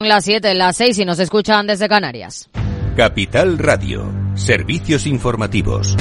Las 7, las 6 y nos escuchan desde Canarias. Capital Radio, servicios informativos.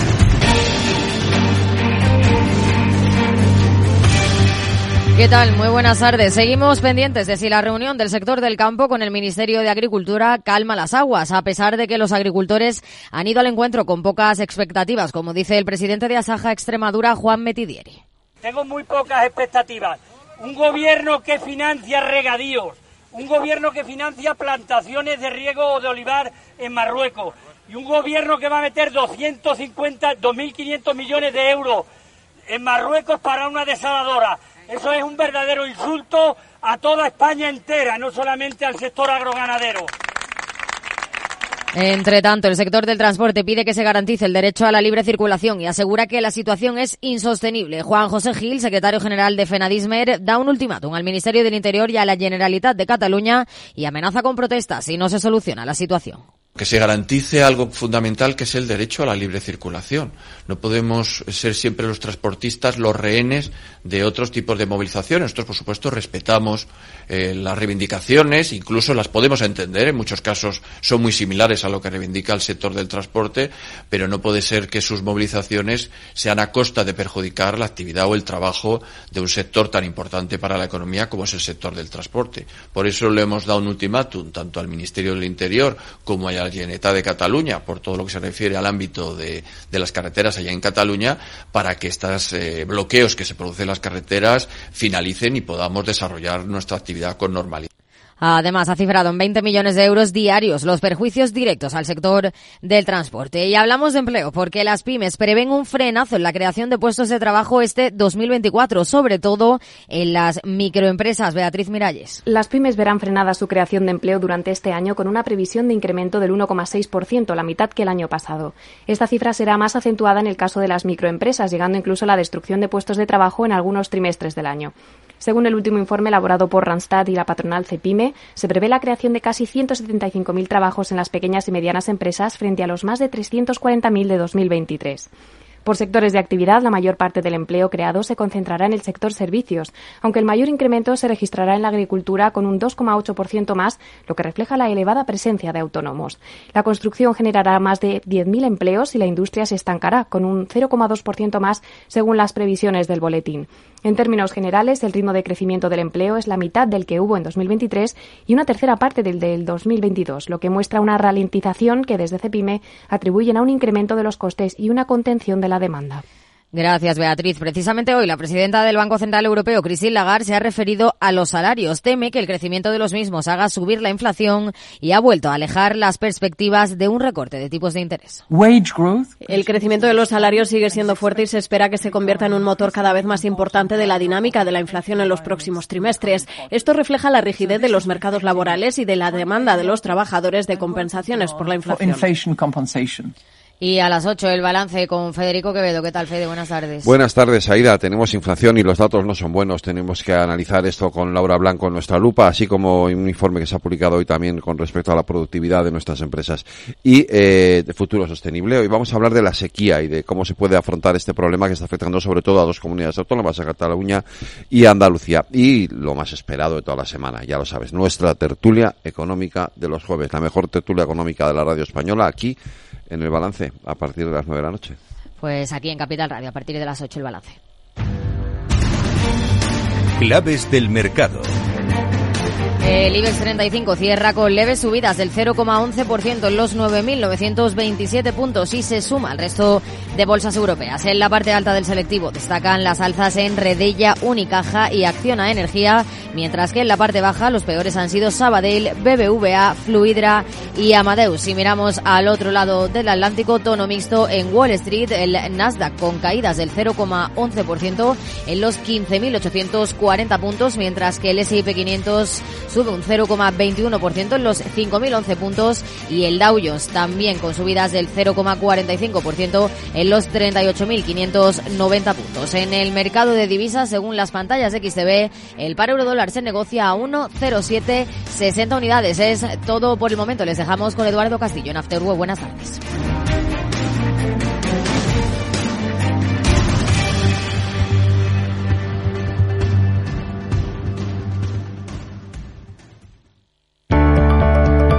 ¿Qué tal? Muy buenas tardes. Seguimos pendientes de si la reunión del sector del campo con el Ministerio de Agricultura calma las aguas, a pesar de que los agricultores han ido al encuentro con pocas expectativas, como dice el presidente de Asaja Extremadura, Juan Metidieri. Tengo muy pocas expectativas. Un gobierno que financia regadíos, un gobierno que financia plantaciones de riego de olivar en Marruecos y un gobierno que va a meter 250, 2.500 millones de euros en Marruecos para una desaladora. Eso es un verdadero insulto a toda España entera, no solamente al sector agroganadero. Entre tanto, el sector del transporte pide que se garantice el derecho a la libre circulación y asegura que la situación es insostenible. Juan José Gil, secretario general de Fenadismer, da un ultimátum al Ministerio del Interior y a la Generalitat de Cataluña y amenaza con protestas si no se soluciona la situación que se garantice algo fundamental que es el derecho a la libre circulación. No podemos ser siempre los transportistas los rehenes de otros tipos de movilizaciones. Nosotros, por supuesto, respetamos eh, las reivindicaciones, incluso las podemos entender, en muchos casos son muy similares a lo que reivindica el sector del transporte, pero no puede ser que sus movilizaciones sean a costa de perjudicar la actividad o el trabajo de un sector tan importante para la economía como es el sector del transporte. Por eso le hemos dado un ultimátum tanto al Ministerio del Interior como a la de Cataluña, por todo lo que se refiere al ámbito de, las carreteras allá en Cataluña, para que estos eh, bloqueos que se producen en las carreteras finalicen y podamos desarrollar nuestra actividad con normalidad. Además, ha cifrado en 20 millones de euros diarios los perjuicios directos al sector del transporte. Y hablamos de empleo porque las pymes prevén un frenazo en la creación de puestos de trabajo este 2024, sobre todo en las microempresas. Beatriz Miralles. Las pymes verán frenada su creación de empleo durante este año con una previsión de incremento del 1,6%, la mitad que el año pasado. Esta cifra será más acentuada en el caso de las microempresas, llegando incluso a la destrucción de puestos de trabajo en algunos trimestres del año. Según el último informe elaborado por Randstad y la patronal Cepime, se prevé la creación de casi 175.000 trabajos en las pequeñas y medianas empresas frente a los más de 340.000 de 2023. Por sectores de actividad, la mayor parte del empleo creado se concentrará en el sector servicios, aunque el mayor incremento se registrará en la agricultura con un 2,8% más, lo que refleja la elevada presencia de autónomos. La construcción generará más de 10.000 empleos y la industria se estancará con un 0,2% más según las previsiones del boletín. En términos generales, el ritmo de crecimiento del empleo es la mitad del que hubo en 2023 y una tercera parte del del 2022, lo que muestra una ralentización que desde CEPIME atribuyen a un incremento de los costes y una contención de la demanda. Gracias, Beatriz. Precisamente hoy la presidenta del Banco Central Europeo, Christine Lagarde, se ha referido a los salarios. Teme que el crecimiento de los mismos haga subir la inflación y ha vuelto a alejar las perspectivas de un recorte de tipos de interés. El crecimiento de los salarios sigue siendo fuerte y se espera que se convierta en un motor cada vez más importante de la dinámica de la inflación en los próximos trimestres. Esto refleja la rigidez de los mercados laborales y de la demanda de los trabajadores de compensaciones por la inflación. Y a las 8 el balance con Federico Quevedo. ¿Qué tal, Fede? Buenas tardes. Buenas tardes, Aida. Tenemos inflación y los datos no son buenos. Tenemos que analizar esto con Laura Blanco en nuestra lupa, así como un informe que se ha publicado hoy también con respecto a la productividad de nuestras empresas y eh, de futuro sostenible. Hoy vamos a hablar de la sequía y de cómo se puede afrontar este problema que está afectando sobre todo a dos comunidades autónomas, a Cataluña y Andalucía. Y lo más esperado de toda la semana, ya lo sabes, nuestra tertulia económica de los jueves, la mejor tertulia económica de la radio española aquí en el balance a partir de las 9 de la noche. Pues aquí en Capital Radio, a partir de las 8 el balance. Claves del mercado. El IBEX 35 cierra con leves subidas del 0,11% en los 9.927 puntos y se suma al resto de bolsas europeas. En la parte alta del selectivo destacan las alzas en Redella, Unicaja y Acciona Energía, mientras que en la parte baja los peores han sido Sabadell, BBVA, Fluidra y Amadeus. Si miramos al otro lado del Atlántico, tono mixto en Wall Street, el Nasdaq con caídas del 0,11% en los 15.840 puntos, mientras que el S&P 500 sube un 0,21% en los 5.011 puntos y el Dow Jones también con subidas del 0,45% en los 38.590 puntos. En el mercado de divisas, según las pantallas de XTB, el par euro dólar se negocia a 1,0760 unidades. Es todo por el momento. Les dejamos con Eduardo Castillo en Afterworld. Buenas tardes.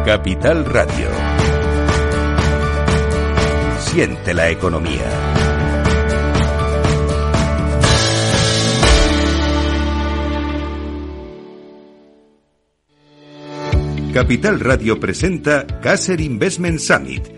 Capital Radio. Siente la economía. Capital Radio presenta Caser Investment Summit,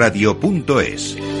eventos@capitalradio.es.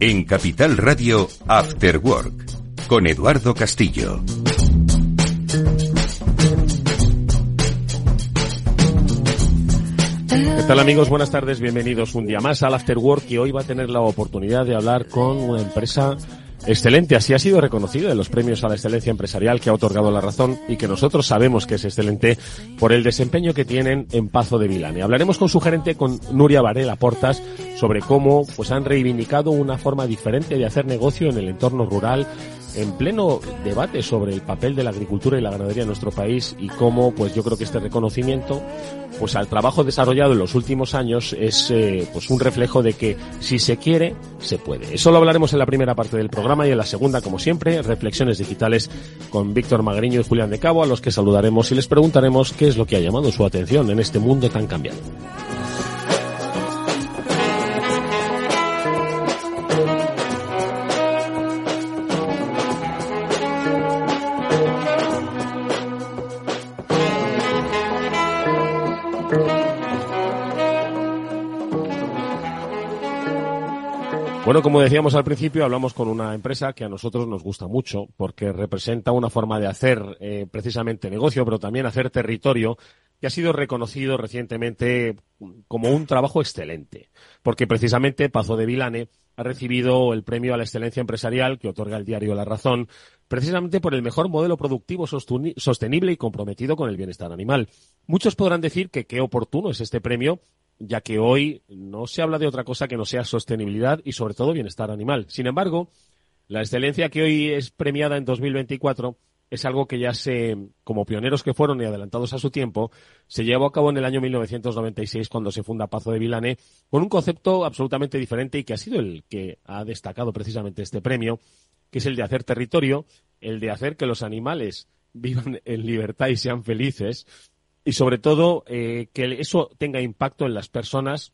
En Capital Radio, After Work, con Eduardo Castillo. ¿Qué tal amigos? Buenas tardes, bienvenidos un día más al After Work y hoy va a tener la oportunidad de hablar con una empresa Excelente, así ha sido reconocido en los premios a la excelencia empresarial que ha otorgado la razón y que nosotros sabemos que es excelente por el desempeño que tienen en Pazo de Vilane. Hablaremos con su gerente, con Nuria Varela Portas, sobre cómo pues han reivindicado una forma diferente de hacer negocio en el entorno rural en pleno debate sobre el papel de la agricultura y la ganadería en nuestro país y cómo pues yo creo que este reconocimiento pues al trabajo desarrollado en los últimos años es eh, pues un reflejo de que si se quiere se puede. Eso lo hablaremos en la primera parte del programa y en la segunda como siempre reflexiones digitales con Víctor Magariño y Julián de Cabo a los que saludaremos y les preguntaremos qué es lo que ha llamado su atención en este mundo tan cambiado. Bueno, como decíamos al principio, hablamos con una empresa que a nosotros nos gusta mucho porque representa una forma de hacer eh, precisamente negocio, pero también hacer territorio que ha sido reconocido recientemente como un trabajo excelente, porque precisamente Pazo de Vilane ha recibido el premio a la excelencia empresarial que otorga el diario La Razón, precisamente por el mejor modelo productivo sostenible y comprometido con el bienestar animal. Muchos podrán decir que qué oportuno es este premio ya que hoy no se habla de otra cosa que no sea sostenibilidad y sobre todo bienestar animal. Sin embargo, la excelencia que hoy es premiada en 2024 es algo que ya se, como pioneros que fueron y adelantados a su tiempo, se llevó a cabo en el año 1996 cuando se funda Pazo de Vilane, con un concepto absolutamente diferente y que ha sido el que ha destacado precisamente este premio, que es el de hacer territorio, el de hacer que los animales vivan en libertad y sean felices, y sobre todo eh, que eso tenga impacto en las personas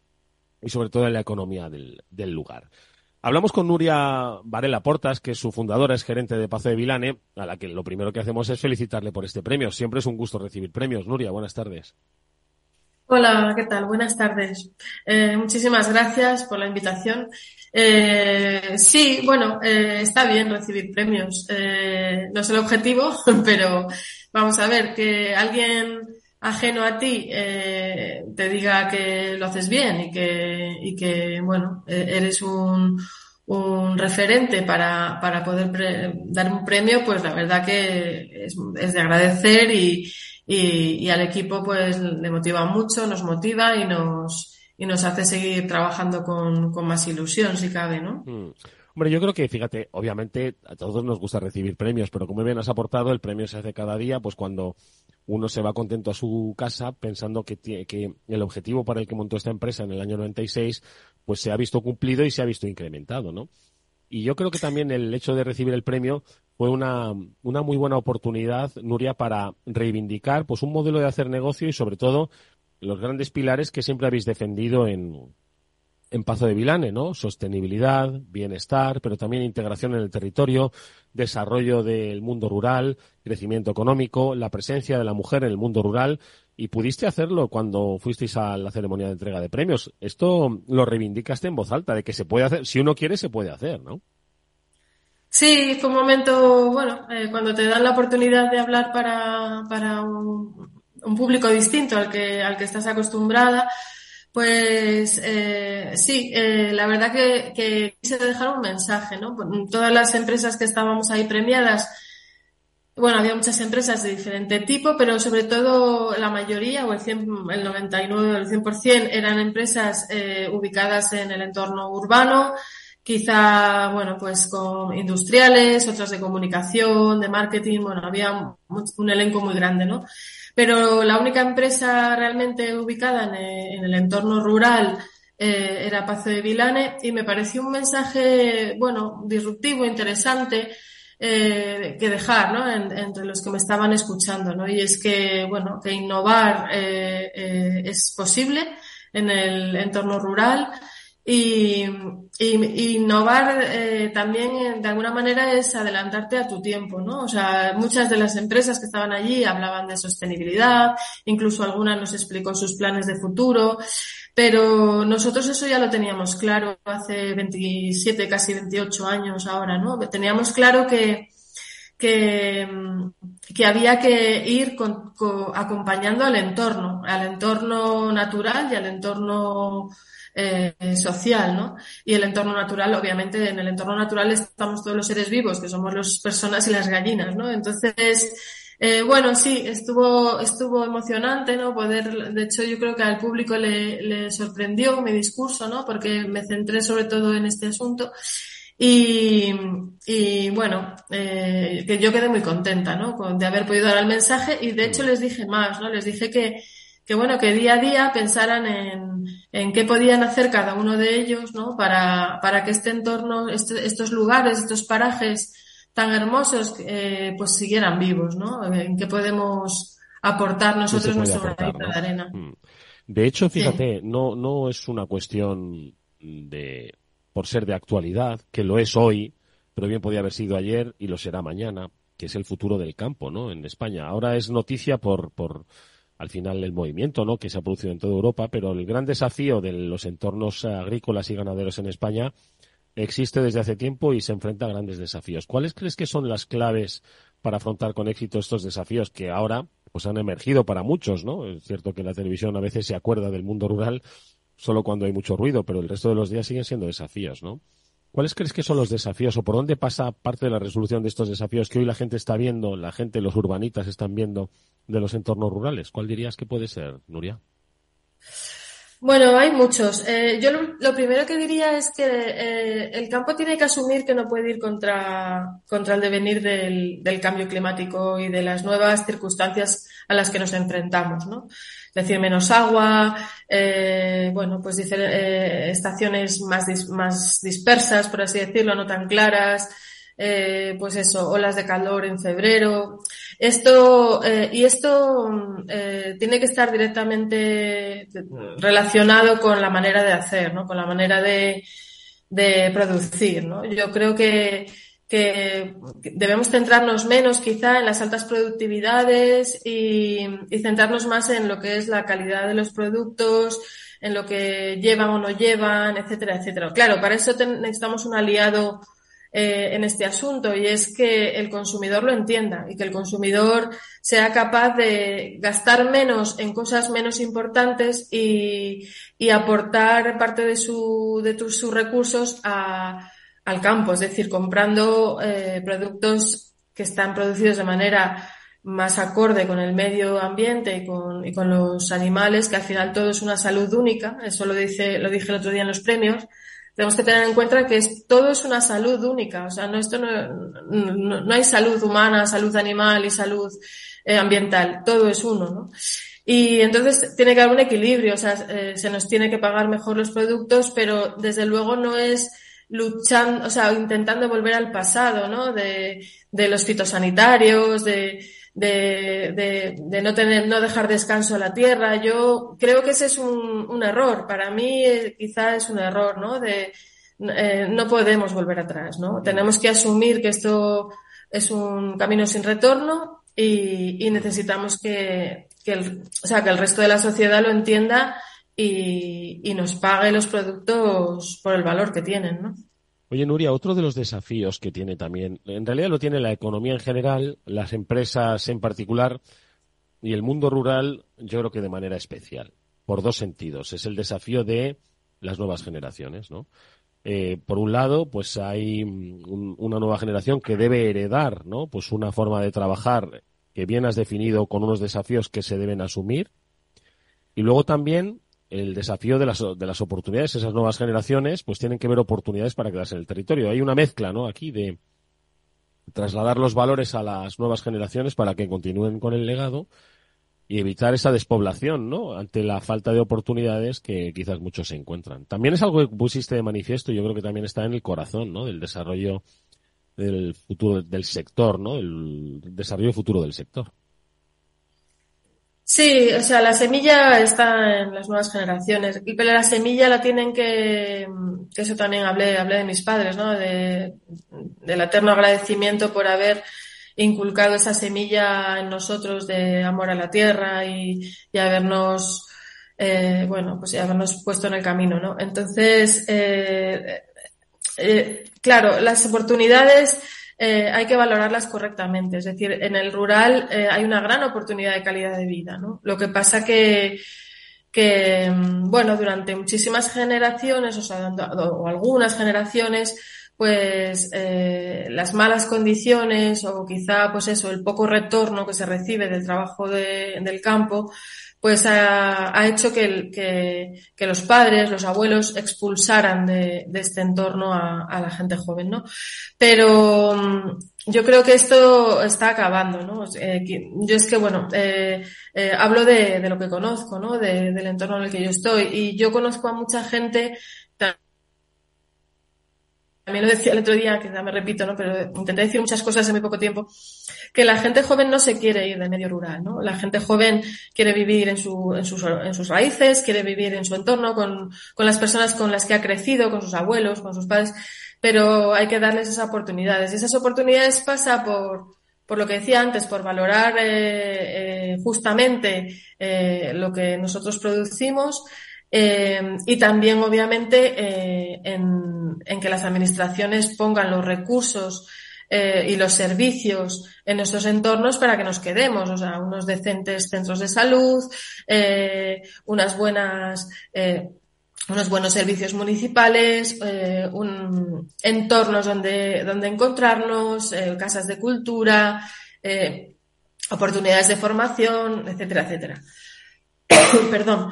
y sobre todo en la economía del, lugar. Hablamos con Nuria Varela Portas, que es su fundadora, es gerente de Pazo de Vilane, a la que lo primero que hacemos es felicitarle por este premio. Siempre es un gusto recibir premios. Nuria, buenas tardes. Hola, ¿qué tal? Buenas tardes. Eh, muchísimas gracias por la invitación. Eh, sí, bueno, está bien recibir premios. no es el objetivo, pero vamos a ver, que alguien ajeno a ti eh, te diga que lo haces bien y que, y que bueno, e-, eres un, un referente para, para poder dar un premio, pues la verdad que es, es de agradecer y, y, y, al equipo pues le motiva mucho, nos motiva y nos, y nos hace seguir trabajando con, con más ilusión, si cabe, ¿no? Mm. Hombre, yo creo que, fíjate, obviamente a todos nos gusta recibir premios, pero como bien has aportado, el premio se hace cada día, pues cuando uno se va contento a su casa pensando que, que el objetivo para el que montó esta empresa en el año 96, pues se ha visto cumplido y se ha visto incrementado, ¿no? Y yo creo que también el hecho de recibir el premio fue una, una muy buena oportunidad, Nuria, para reivindicar pues un modelo de hacer negocio y sobre todo los grandes pilares que siempre habéis defendido en, en Pazo de Vilane, ¿no? Sostenibilidad, bienestar, pero también integración en el territorio, desarrollo del mundo rural, crecimiento económico, la presencia de la mujer en el mundo rural. Y pudiste hacerlo cuando fuisteis a la ceremonia de entrega de premios. Esto lo reivindicaste en voz alta, de que se puede hacer, si uno quiere, se puede hacer, ¿no? Sí, fue un momento, bueno, eh, cuando te dan la oportunidad de hablar para, para un, un público distinto al que, al que estás acostumbrada, pues eh, sí, eh, la verdad que, que, quise dejar un mensaje, ¿no? Todas las empresas que estábamos ahí premiadas, bueno, había muchas empresas de diferente tipo, pero sobre todo la mayoría, o el, 100, el 99 o el 100%, eran empresas eh, ubicadas en el entorno urbano, quizá, bueno, pues con industriales, otras de comunicación, de marketing, bueno, había un, elenco muy grande, ¿no? Pero la única empresa realmente ubicada en, eh, el entorno rural eh, era Pazo de Vilane y me pareció un mensaje, bueno, disruptivo, interesante, eh, que dejar, ¿no? entre los que me estaban escuchando, ¿no? Y es que, bueno, que innovar eh, eh, es posible en el entorno rural y, y, innovar eh, también eh, de alguna manera es adelantarte a tu tiempo, ¿no? O sea, muchas de las empresas que estaban allí hablaban de sostenibilidad, incluso alguna nos explicó sus planes de futuro, pero nosotros eso ya lo teníamos claro hace 27, casi 28 años ahora, ¿no? Teníamos claro que, que, que había que ir acompañando al entorno, al entorno natural y al entorno eh, social, ¿no? Y el entorno natural, obviamente, en el entorno natural estamos todos los seres vivos, que somos las personas y las gallinas, ¿no? Entonces, eh, bueno, sí, estuvo, estuvo emocionante, ¿no? Poder, de hecho, yo creo que al público le, le sorprendió mi discurso, ¿no? Porque me centré sobre todo en este asunto. Y, y bueno, eh, que yo quedé muy contenta, ¿no? de haber podido dar el mensaje y de hecho les dije más, ¿no? Les dije que, que bueno, que día a día pensaran en, en qué podían hacer cada uno de ellos, ¿no? Para, para que este entorno, este, estos lugares, estos parajes tan hermosos, eh, pues siguieran vivos, ¿no? En qué podemos aportar nosotros nuestro granito de arena. Mm. De hecho, fíjate, sí. no, no es una cuestión de, por ser de actualidad, que lo es hoy, pero bien podía haber sido ayer y lo será mañana, que es el futuro del campo, ¿no? En España. Ahora es noticia por, por, al final el movimiento ¿no? que se ha producido en toda Europa, pero el gran desafío de los entornos agrícolas y ganaderos en España existe desde hace tiempo y se enfrenta a grandes desafíos. ¿Cuáles crees que son las claves para afrontar con éxito estos desafíos que ahora pues han emergido para muchos, ¿no? Es cierto que la televisión a veces se acuerda del mundo rural solo cuando hay mucho ruido, pero el resto de los días siguen siendo desafíos, ¿no? ¿Cuáles crees que son los desafíos o por dónde pasa parte de la resolución de estos desafíos que hoy la gente está viendo, la gente, los urbanitas están viendo de los entornos rurales? ¿Cuál dirías que puede ser, Nuria? Bueno, hay muchos. Eh, yo lo, primero que diría es que eh, el campo tiene que asumir que no puede ir contra, contra el devenir del, cambio climático y de las nuevas circunstancias a las que nos enfrentamos, ¿no? Es decir, menos agua, eh, bueno, pues eh, estaciones más, más dispersas, por así decirlo, no tan claras, eh, pues eso, olas de calor en febrero. Esto, eh, y esto eh, tiene que estar directamente relacionado con la manera de hacer, ¿no? Con la manera de, de producir, ¿no? Yo creo que, que debemos centrarnos menos quizá en las altas productividades y, centrarnos más en lo que es la calidad de los productos, en lo que llevan o no llevan, etcétera, etcétera. Claro, para eso necesitamos un aliado eh, en este asunto y es que el consumidor lo entienda y que el consumidor sea capaz de gastar menos en cosas menos importantes y, aportar parte de, su, sus recursos a al campo, es decir, comprando eh, productos que están producidos de manera más acorde con el medio ambiente y con, y con, los animales, que al final todo es una salud única, eso lo dice, lo dije el otro día en los premios, tenemos que tener en cuenta que es, todo es una salud única. O sea, no, esto no, no, hay salud humana, salud animal y salud eh, ambiental. Todo es uno, ¿no? Y entonces tiene que haber un equilibrio. O sea, eh, se nos tiene que pagar mejor los productos, pero desde luego no es luchando, o sea, intentando volver al pasado, ¿no? De, de los fitosanitarios, de, de, de, no tener, no dejar descanso a la tierra. Yo creo que ese es un, un error. Para mí eh, quizá es un error, ¿no? De, eh, no podemos volver atrás, ¿no? Tenemos que asumir que esto es un camino sin retorno y, y necesitamos que, que el, o sea, que el resto de la sociedad lo entienda y, nos pague los productos por el valor que tienen, ¿no? Oye, Nuria, otro de los desafíos que tiene también, en realidad lo tiene la economía en general, las empresas en particular y el mundo rural, yo creo que de manera especial, por dos sentidos. Es el desafío de las nuevas generaciones, ¿no? Eh, por un lado, pues hay una nueva generación que debe heredar, ¿no? Pues una forma de trabajar que bien has definido con unos desafíos que se deben asumir. Y luego también el desafío de las, de las oportunidades, esas nuevas generaciones, pues tienen que ver oportunidades para quedarse en el territorio. Hay una mezcla, ¿no? Aquí de trasladar los valores a las nuevas generaciones para que continúen con el legado y evitar esa despoblación, ¿no? Ante la falta de oportunidades que quizás muchos se encuentran. También es algo que pusiste de manifiesto, yo creo que también está en el corazón, ¿no? Del desarrollo del futuro del sector, ¿no? El desarrollo futuro del sector. Sí, o sea, la semilla está en las nuevas generaciones, pero la semilla la tienen que, que eso también hablé, hablé de mis padres, ¿no? De, del eterno agradecimiento por haber inculcado esa semilla en nosotros de amor a la tierra y, y habernos, eh, bueno, pues habernos puesto en el camino, ¿no? Entonces, eh, eh, claro, las oportunidades eh, hay que valorarlas correctamente. Es decir, en el rural eh, hay una gran oportunidad de calidad de vida, ¿no? Lo que pasa que, que mm, bueno, durante muchísimas generaciones, o sea, o algunas generaciones, pues eh, las malas condiciones o quizá pues eso el poco retorno que se recibe del trabajo de, del campo pues ha, hecho que, que, los padres, los abuelos expulsaran de, de este entorno a, la gente joven, ¿no? Pero mm, yo creo que esto está acabando, ¿no? Eh, yo es que, bueno, eh, eh, hablo de, lo que conozco, ¿no? De, del entorno en el que yo estoy y yo conozco a mucha gente también lo decía el otro día, que ya me repito, ¿no? Pero intenté decir muchas cosas en muy poco tiempo, que la gente joven no se quiere ir del medio rural, ¿no? La gente joven quiere vivir en, su, en, sus, en sus raíces, quiere vivir en su entorno, con, con las personas con las que ha crecido, con sus abuelos, con sus padres, pero hay que darles esas oportunidades. Y esas oportunidades pasa por, por lo que decía antes, por valorar eh, eh, justamente eh, lo que nosotros producimos, eh, y también, obviamente, eh, en, en, que las administraciones pongan los recursos eh, y los servicios en nuestros entornos para que nos quedemos, o sea, unos decentes centros de salud, unas buenas, unos buenos servicios municipales, un, entornos donde, donde encontrarnos, casas de cultura, oportunidades de formación, etcétera, etcétera. Perdón.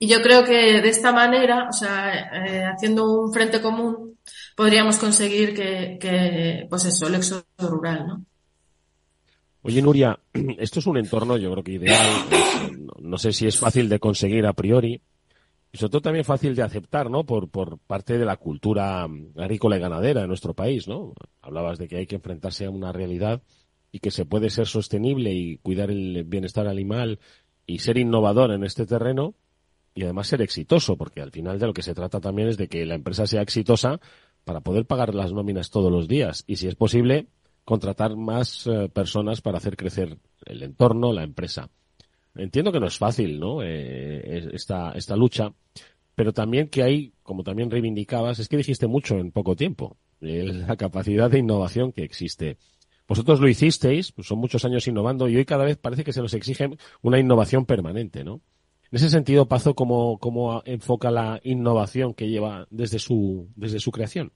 Y yo creo que de esta manera, o sea, eh, haciendo un frente común, podríamos conseguir que, pues eso, el éxodo rural, ¿no? Oye, Nuria, esto es un entorno, yo creo que ideal. no, no, sé si es fácil de conseguir a priori. Y sobre todo también fácil de aceptar, ¿no? Por, por parte de la cultura agrícola y ganadera de nuestro país, ¿no? Hablabas de que hay que enfrentarse a una realidad y que se puede ser sostenible y cuidar el bienestar animal y ser innovador en este terreno y además ser exitoso, porque al final de lo que se trata también es de que la empresa sea exitosa para poder pagar las nóminas todos los días y si es posible contratar más eh, personas para hacer crecer el entorno, la empresa. Entiendo que no es fácil, ¿no? Eh, esta, esta lucha, pero también que hay, como también reivindicabas, es que dijiste mucho en poco tiempo, la capacidad de innovación que existe. Vosotros lo hicisteis, pues son muchos años innovando y hoy cada vez parece que se nos exige una innovación permanente, ¿no? En ese sentido, Pazo, ¿cómo, cómo enfoca la innovación que lleva desde su, desde su creación?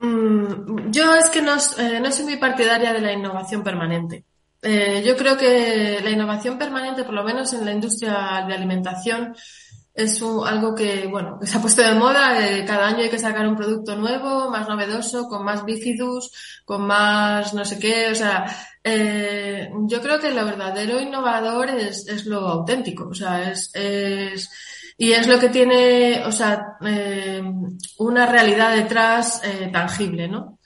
Mm, yo es que no, eh, no, soy muy partidaria de la innovación permanente. Eh, yo creo que la innovación permanente, por lo menos en la industria de alimentación, es algo que, bueno, que se ha puesto de moda. Eh, cada año hay que sacar un producto nuevo, más novedoso, con más bifidus, con más no sé qué. O sea, eh, yo creo que lo verdadero innovador es, es lo auténtico. O sea, es, es, y es lo que tiene, o sea, eh, una realidad detrás eh, tangible, ¿no?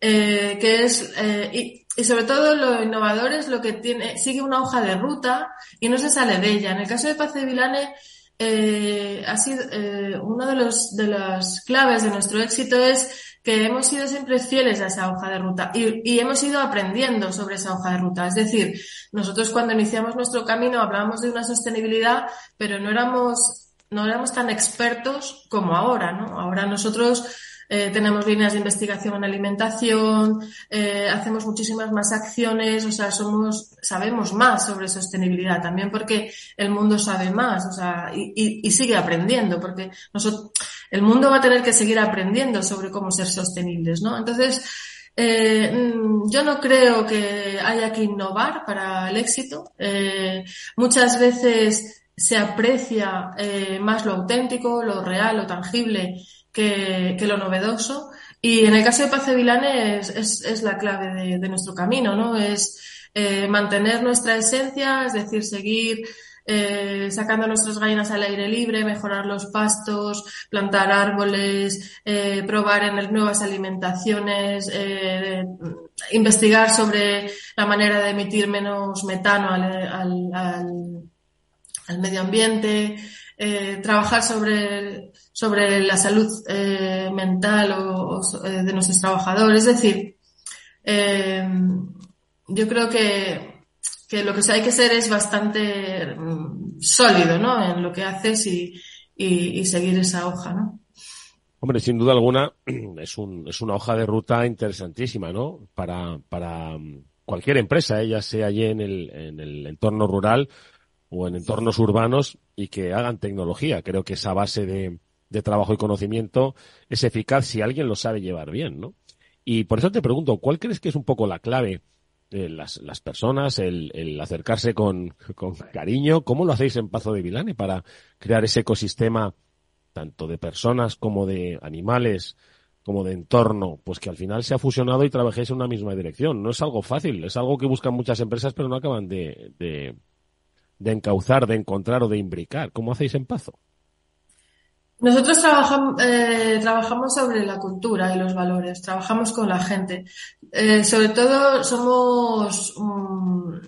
Eh, que es, y, y, sobre todo lo innovador es lo que tiene, sigue una hoja de ruta y no se sale de ella. En el caso de Paz de Vilane, eh, ha sido eh, uno de los de las claves de nuestro éxito es que hemos sido siempre fieles a esa hoja de ruta y, y, hemos ido aprendiendo sobre esa hoja de ruta. Es decir, nosotros cuando iniciamos nuestro camino hablábamos de una sostenibilidad, pero no éramos no éramos tan expertos como ahora, ¿no? Ahora nosotros eh, tenemos líneas de investigación en alimentación, eh, hacemos muchísimas más acciones, o sea, somos, sabemos más sobre sostenibilidad también porque el mundo sabe más, o sea, y, y, y sigue aprendiendo, porque nosotros, el mundo va a tener que seguir aprendiendo sobre cómo ser sostenibles, ¿no? Entonces, eh, mm, yo no creo que haya que innovar para el éxito. Eh, muchas veces se aprecia eh, más lo auténtico, lo real, lo tangible que, que, lo novedoso. Y en el caso de Pace Vilane es, es, la clave de, de, nuestro camino, ¿no? Es eh, mantener nuestra esencia, es decir, seguir eh, sacando nuestras gallinas al aire libre, mejorar los pastos, plantar árboles, eh, probar en nuevas alimentaciones, eh, investigar sobre la manera de emitir menos metano al, al, al medio ambiente, eh, trabajar sobre, sobre la salud eh, mental o, o, eh, de nuestros trabajadores. Es decir, eh, yo creo que, que lo que hay que ser es bastante mm, sólido ¿no? en lo que haces y, y, y seguir esa hoja. ¿no? Hombre, sin duda alguna es, un, es una hoja de ruta interesantísima, ¿no? Para, para mm, cualquier empresa, ella sea allí en el, en el entorno rural o en entornos urbanos y que hagan tecnología. Creo que esa base de, de trabajo y conocimiento es eficaz si alguien lo sabe llevar bien, ¿no? Y por eso te pregunto, ¿cuál crees que es un poco la clave? Las, las personas, el, acercarse con, con, cariño. ¿Cómo lo hacéis en Pazo de Vilane para crear ese ecosistema tanto de personas como de animales, como de entorno, pues que al final se ha fusionado y trabajéis en una misma dirección? No es algo fácil, es algo que buscan muchas empresas pero no acaban de, de encauzar, de encontrar o de imbricar. ¿Cómo hacéis en Pazo? Nosotros trabajamos, eh, trabajamos sobre la cultura y los valores, trabajamos con la gente. Eh, sobre todo somos um,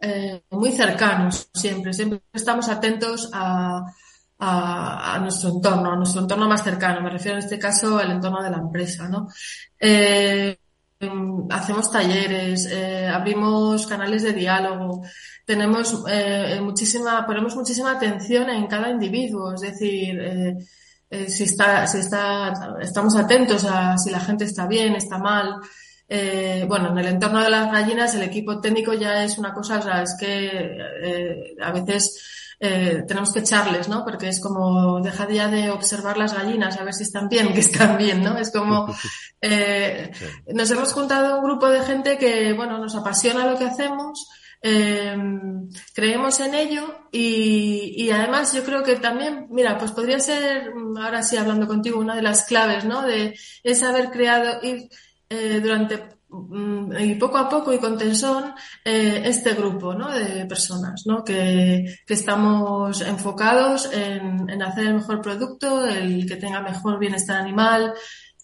eh, muy cercanos siempre, siempre estamos atentos a, a, a, nuestro entorno, a nuestro entorno más cercano. Me refiero en este caso al entorno de la empresa, ¿no? Eh, hacemos talleres, eh, abrimos canales de diálogo, tenemos eh, muchísima, ponemos muchísima atención en cada individuo, es decir, eh, eh, si está, si está, estamos atentos a si la gente está bien, está mal. Eh, bueno, en el entorno de las gallinas el equipo técnico ya es una cosa, es que a veces eh, tenemos que echarles, ¿no? Porque es como, deja ya de observar las gallinas a ver si están bien, que están bien, ¿no? Es como, eh, nos hemos juntado un grupo de gente que, bueno, nos apasiona lo que hacemos, eh, creemos en ello y, y, además yo creo que también, mira, pues podría ser, ahora sí hablando contigo, una de las claves, ¿no? De es haber creado, ir eh, durante y poco a poco y con tensión eh, este grupo ¿no? de personas ¿no? que, que estamos enfocados en, en, hacer el mejor producto, el que tenga mejor bienestar animal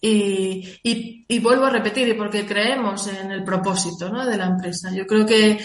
y, y, y, vuelvo a repetir, y porque creemos en el propósito ¿no? de la empresa. Yo creo que,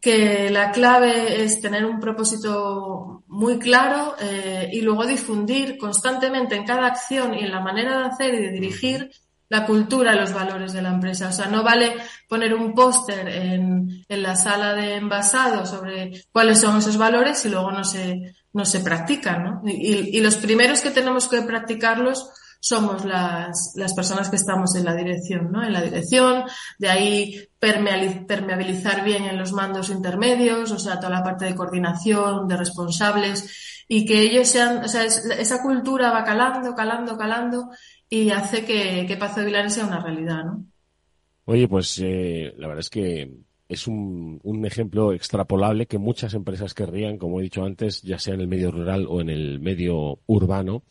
que la clave es tener un propósito muy claro eh, y luego difundir constantemente en cada acción y en la manera de hacer y de dirigir la cultura, los valores de la empresa. O sea, no vale poner un póster en, en, la sala de envasado sobre cuáles son esos valores si luego no se, no se practican, ¿no? Y, y los primeros que tenemos que practicarlos somos las, las personas que estamos en la dirección, ¿no? En la dirección, de ahí permeabilizar bien en los mandos intermedios, o sea, toda la parte de coordinación, de responsables, y que ellos sean, o sea, es, esa cultura va calando, calando, calando, y hace que, que Pazo de Vilanes sea una realidad, ¿no? Oye, pues eh, la verdad es que es un, un, ejemplo extrapolable que muchas empresas querrían, como he dicho antes, ya sea en el medio rural o en el medio urbano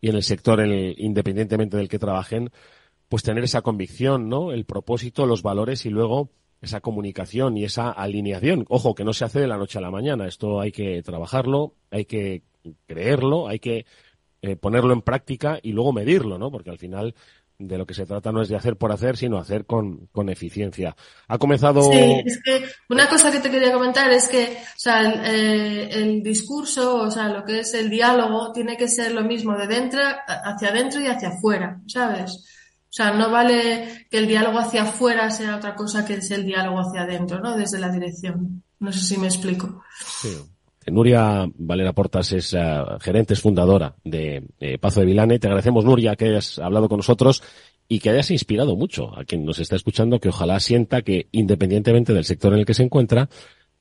y en el sector, el, independientemente del que trabajen, pues tener esa convicción, ¿no? El propósito, los valores y luego esa comunicación y esa alineación. Ojo, que no se hace de la noche a la mañana. Esto hay que trabajarlo, hay que creerlo, hay que eh, ponerlo en práctica y luego medirlo, ¿no? Porque al final de lo que se trata no es de hacer por hacer, sino hacer con, con eficiencia. Ha comenzado. Sí, es que una cosa que te quería comentar es que, o sea, el, eh, el, discurso, o sea, lo que es el diálogo, tiene que ser lo mismo de dentro hacia adentro y hacia afuera, ¿sabes? O sea, no vale que el diálogo hacia afuera sea otra cosa que es el diálogo hacia adentro, ¿no? Desde la dirección. No sé si me explico. Sí. Nuria Valera Portas es uh, gerente, es fundadora de eh, Pazo de Vilane. Te agradecemos, Nuria, que hayas hablado con nosotros y que hayas inspirado mucho a quien nos está escuchando, que ojalá sienta que, independientemente del sector en el que se encuentra,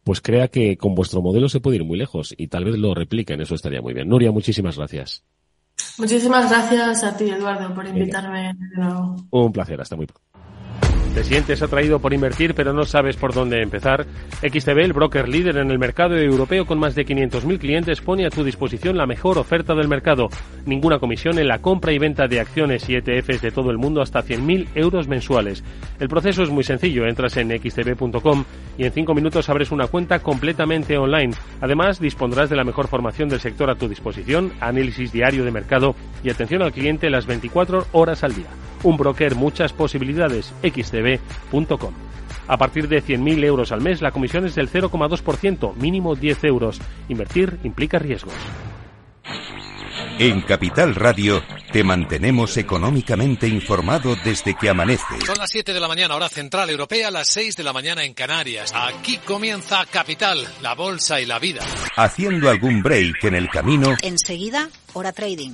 pues crea que con vuestro modelo se puede ir muy lejos y tal vez lo repliquen. Eso estaría muy bien. Nuria, muchísimas gracias. Muchísimas gracias a ti, Eduardo, por invitarme de nuevo. Un placer. Hasta muy pronto. ¿Te sientes atraído por invertir pero no sabes por dónde empezar? XTB, el broker líder en el mercado europeo con más de 500.000 clientes, pone a tu disposición la mejor oferta del mercado. Ninguna comisión en la compra y venta de acciones y ETFs de todo el mundo hasta 100.000 euros mensuales. El proceso es muy sencillo. Entras en xtb.com y en 5 minutos abres una cuenta completamente online. Además, dispondrás de la mejor formación del sector a tu disposición, análisis diario de mercado y atención al cliente las 24 horas al día. Un broker, muchas posibilidades. xtb.com. A partir de 100.000 euros al mes, la comisión es del 0,2%, mínimo 10 euros. Invertir implica riesgos. En Capital Radio te mantenemos económicamente informado desde que amanece. Son las 7 de la mañana, hora central europea, las 6 de la mañana en Canarias. Aquí comienza Capital, la bolsa y la vida. Haciendo algún break en el camino. Enseguida, hora trading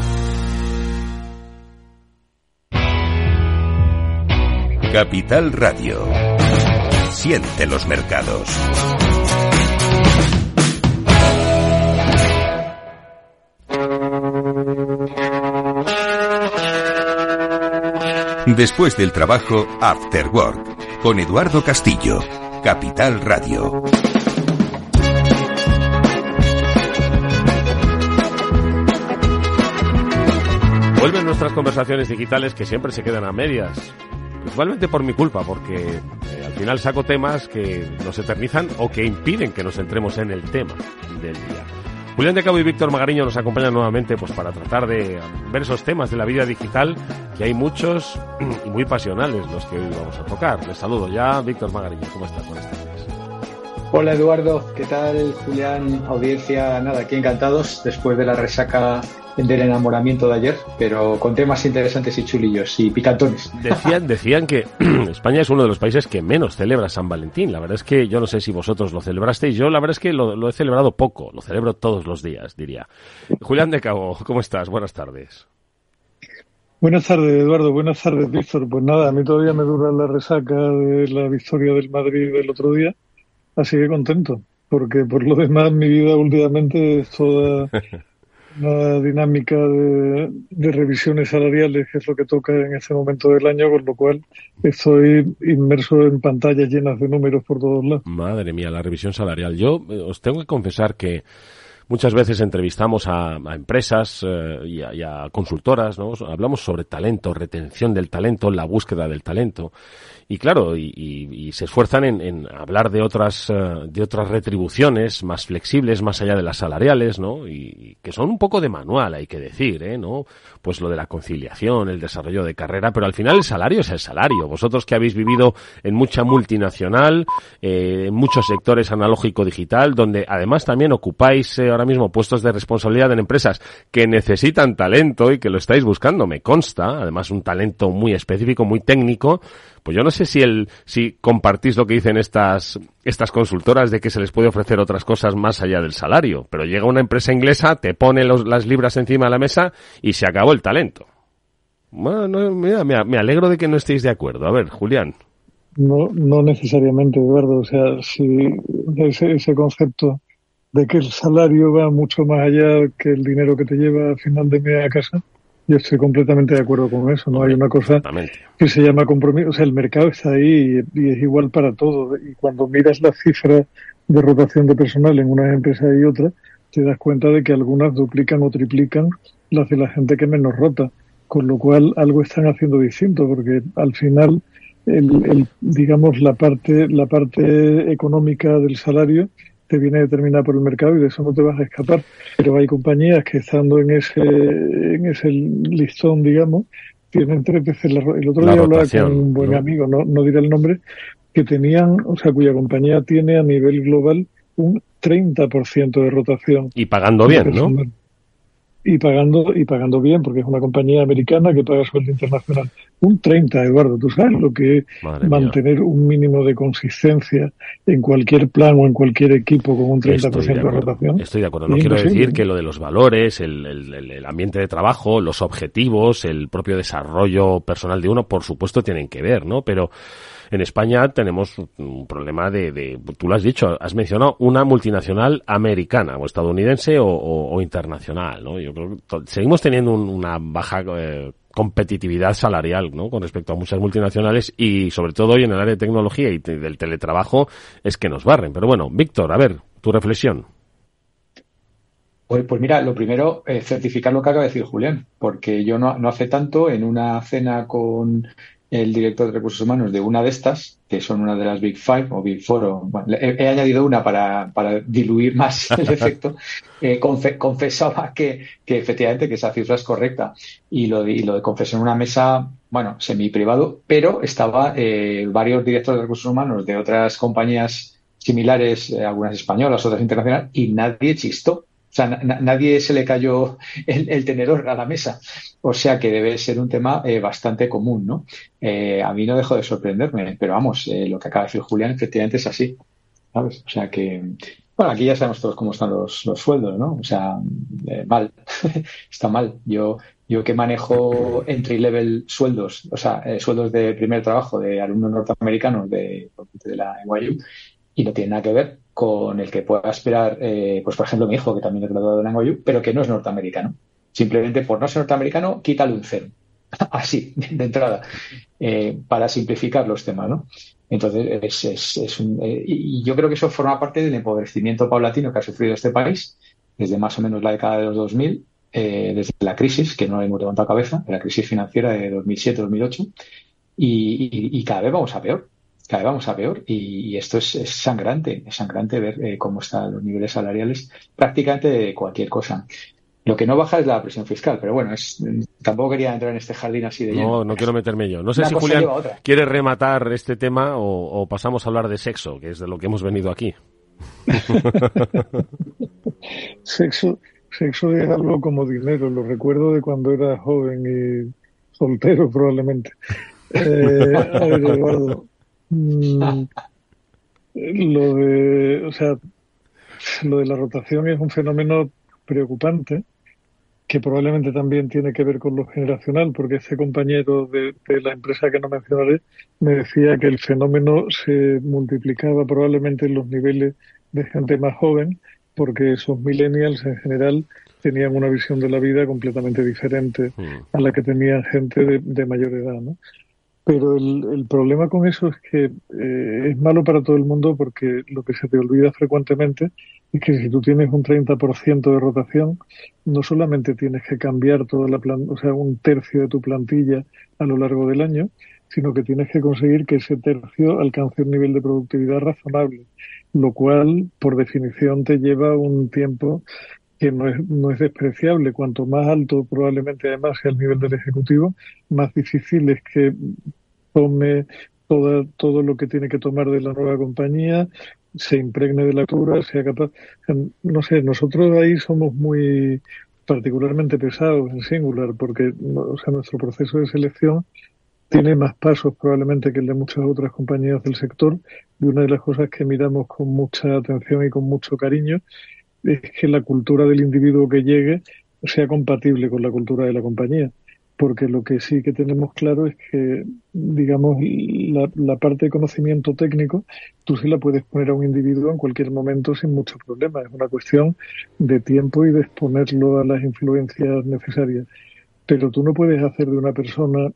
Capital Radio. Siente los mercados. Después del trabajo, After Work, con Eduardo Castillo, Capital Radio. Vuelven nuestras conversaciones digitales que siempre se quedan a medias principalmente por mi culpa, porque eh, al final saco temas que nos eternizan o que impiden que nos entremos en el tema del día. Julián de Cabo y Víctor Magariño nos acompañan nuevamente pues para tratar de ver esos temas de la vida digital, que hay muchos y muy pasionales los que hoy vamos a tocar. Les saludo ya, Víctor Magariño, ¿cómo estás? Buenas tardes. Hola Eduardo, ¿qué tal Julián? Audiencia, nada, aquí encantados después de la resaca del enamoramiento de ayer, pero con temas interesantes y chulillos y picantones. Decían, decían que España es uno de los países que menos celebra San Valentín. La verdad es que yo no sé si vosotros lo celebrasteis. Yo la verdad es que lo, he celebrado poco. Lo celebro todos los días, diría. Julián de Cabo, ¿cómo estás? Buenas tardes. Buenas tardes, Eduardo. Buenas tardes, Víctor. Pues nada, a mí todavía me dura la resaca de la victoria del Madrid del otro día, así que contento, porque por lo demás mi vida últimamente es toda una dinámica de, revisiones salariales, que es lo que toca en este momento del año, con lo cual estoy inmerso en pantallas llenas de números por todos lados. Madre mía, la revisión salarial. Yo eh, os tengo que confesar que muchas veces entrevistamos a, empresas eh, y, a, y, a, consultoras, ¿no? Hablamos sobre talento, retención del talento, la búsqueda del talento. Y claro, y, y, se esfuerzan en, en, hablar de otras, uh, de otras retribuciones más flexibles, más allá de las salariales, ¿no? Y, que son un poco de manual, hay que decir, ¿eh? ¿no? Pues lo de la conciliación, el desarrollo de carrera, pero al final el salario es el salario. Vosotros que habéis vivido en mucha multinacional, eh, en muchos sectores analógico-digital, donde además también ocupáis eh, ahora mismo puestos de responsabilidad en empresas que necesitan talento y que lo estáis buscando, me consta, además un talento muy específico, muy técnico, pues yo no sé si el, si compartís lo que dicen estas, estas consultoras de que se les puede ofrecer otras cosas más allá del salario, pero llega una empresa inglesa, te pone los, las libras encima de la mesa y se acabó el talento. Bueno, mira, me, alegro de que no estéis de acuerdo. A ver, Julián. No, no necesariamente, Eduardo. O sea, si ese, ese concepto de que el salario va mucho más allá que el dinero que te lleva a final de mes a casa, yo estoy completamente de acuerdo con eso. No hay una cosa que se llama compromiso. O sea, el mercado está ahí y, es igual para todo. Y cuando miras la cifra de rotación de personal en una empresa y otra, te das cuenta de que algunas duplican o triplican las de la gente que menos rota. Con lo cual algo están haciendo distinto, porque al final, el, el digamos, la parte, la parte económica del salario te viene determinada por el mercado y de eso no te vas a escapar. Pero hay compañías que estando en ese, en ese listón, digamos, tienen tres veces la, El otro día hablaba con un buen amigo, no, no diré el nombre, que tenían, o sea, cuya compañía tiene a nivel global un 30% de rotación. Y pagando bien, ¿no? Y pagando y pagando bien porque es una compañía americana que paga sueldo internacional. Un 30 Eduardo tú sabes lo que es mantener un mínimo de consistencia en cualquier plan o en cualquier equipo con un 30% de, de, rotación estoy de acuerdo. No quiero decir que lo de los valores el, el, el, ambiente de trabajo los objetivos el propio desarrollo personal de uno por supuesto tienen que ver no pero en España tenemos un problema de, de, tú lo has dicho, has mencionado una multinacional americana o estadounidense o, internacional, ¿no? Yo creo que seguimos teniendo un, una baja eh, competitividad salarial, ¿no? Con respecto a muchas multinacionales y sobre todo hoy en el área de tecnología y del teletrabajo es que nos barren. Pero bueno, Víctor, a ver, tu reflexión. Pues, pues mira, lo primero, eh, certificar lo que acaba de decir Julián, porque yo no, no hace tanto en una cena con el director de recursos humanos de una de estas, que son una de las Big Five o Big Four, o, he, añadido una para, diluir más el efecto, eh, confe, confesaba que, efectivamente que esa cifra es correcta y lo de, lo confesar en una mesa, bueno, semi privado, pero estaba eh, varios directores de recursos humanos de otras compañías similares, eh, algunas españolas, otras internacionales, y nadie chistó. O sea, na nadie se le cayó el, tenedor a la mesa. O sea que debe ser un tema eh, bastante común, ¿no? Eh, a mí no dejo de sorprenderme, pero vamos, eh, lo que acaba de decir Julián efectivamente es así. ¿Sabes? O sea que, bueno, aquí ya sabemos todos cómo están los, los sueldos, ¿no? O sea, mal. Está mal. Yo, yo que manejo entry level sueldos, o sea, sueldos de primer trabajo de alumnos norteamericanos de la NYU, y no tiene nada que ver con el que pueda esperar, eh, pues por ejemplo, mi hijo, que también es graduado de NYU, pero que no es norteamericano. Simplemente por no ser norteamericano, quítale un cero. Así, de entrada, eh, para simplificar los temas, ¿no? Entonces, es, es, es un, eh, y yo creo que eso forma parte del empobrecimiento paulatino que ha sufrido este país desde más o menos la década de los 2000, eh, desde la crisis, que no hemos levantado cabeza, la crisis financiera de 2007-2008, y, y, y cada vez vamos a peor cada vez vamos a peor y, y esto es, es, sangrante, es sangrante ver eh, cómo están los niveles salariales prácticamente de cualquier cosa. Lo que no baja es la presión fiscal, pero bueno, es, tampoco quería entrar en este jardín así de lleno. No, no quiero meterme yo. No sé Una si Julián quiere rematar este tema o, o, pasamos a hablar de sexo, que es de lo que hemos venido aquí. sexo, sexo es algo como dinero, lo recuerdo de cuando era joven y soltero probablemente. Eh, a ver, Eduardo, lo de, o sea, lo de la rotación es un fenómeno preocupante que probablemente también tiene que ver con lo generacional, porque este compañero de, de, la empresa que no mencionaré me decía que el fenómeno se multiplicaba probablemente en los niveles de gente más joven, porque esos millennials en general tenían una visión de la vida completamente diferente a la que tenían gente de, de mayor edad, ¿no? Pero el, el, problema con eso es que eh, es malo para todo el mundo porque lo que se te olvida frecuentemente es que si tú tienes un 30% de rotación, no solamente tienes que cambiar toda la plan o sea, un tercio de tu plantilla a lo largo del año, sino que tienes que conseguir que ese tercio alcance un nivel de productividad razonable, lo cual, por definición, te lleva un tiempo que no es, no es despreciable. Cuanto más alto probablemente además sea el nivel del Ejecutivo, más difícil es que tome todo, todo lo que tiene que tomar de la nueva compañía, se impregne de la cultura, sea capaz. No sé, nosotros ahí somos muy particularmente pesados en singular, porque o sea, nuestro proceso de selección tiene más pasos probablemente que el de muchas otras compañías del sector y una de las cosas que miramos con mucha atención y con mucho cariño es que la cultura del individuo que llegue sea compatible con la cultura de la compañía. Porque lo que sí que tenemos claro es que, digamos, la, parte de conocimiento técnico, tú sí la puedes poner a un individuo en cualquier momento sin mucho problema. Es una cuestión de tiempo y de exponerlo a las influencias necesarias. Pero tú no puedes hacer de una persona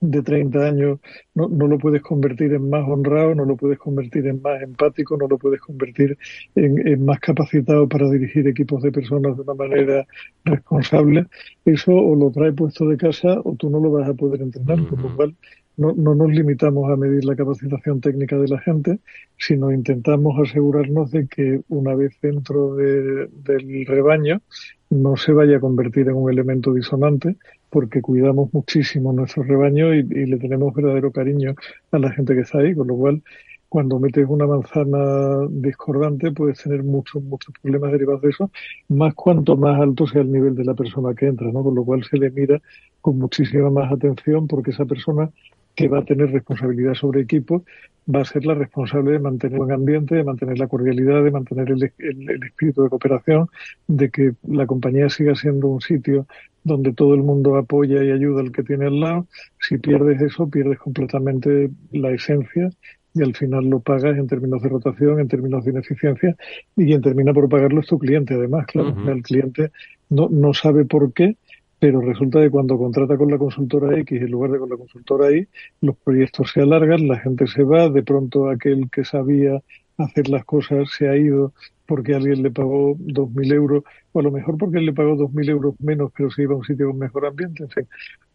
de 30 años no, no, lo puedes convertir en más honrado, no lo puedes convertir en más empático, no lo puedes convertir en, en, más capacitado para dirigir equipos de personas de una manera responsable. Eso o lo trae puesto de casa o tú no lo vas a poder entrenar, por lo cual no, no nos limitamos a medir la capacitación técnica de la gente, sino intentamos asegurarnos de que una vez dentro de, del rebaño no se vaya a convertir en un elemento disonante, porque cuidamos muchísimo nuestro rebaño y, y, le tenemos verdadero cariño a la gente que está ahí, con lo cual cuando metes una manzana discordante puedes tener muchos, muchos problemas derivados de eso, más cuanto más alto sea el nivel de la persona que entra, ¿no? Con lo cual se le mira con muchísima más atención porque esa persona que va a tener responsabilidad sobre equipo, va a ser la responsable de mantener un ambiente, de mantener la cordialidad, de mantener el, el, espíritu de cooperación, de que la compañía siga siendo un sitio donde todo el mundo apoya y ayuda al que tiene al lado. Si pierdes eso, pierdes completamente la esencia y al final lo pagas en términos de rotación, en términos de ineficiencia y quien termina por pagarlo es tu cliente además, claro. Uh -huh. El cliente no, no sabe por qué pero resulta que cuando contrata con la consultora X en lugar de con la consultora Y, los proyectos se alargan, la gente se va, de pronto aquel que sabía hacer las cosas se ha ido porque alguien le pagó 2.000 euros, o a lo mejor porque él le pagó 2.000 euros menos, pero se iba a un sitio con mejor ambiente. En fin,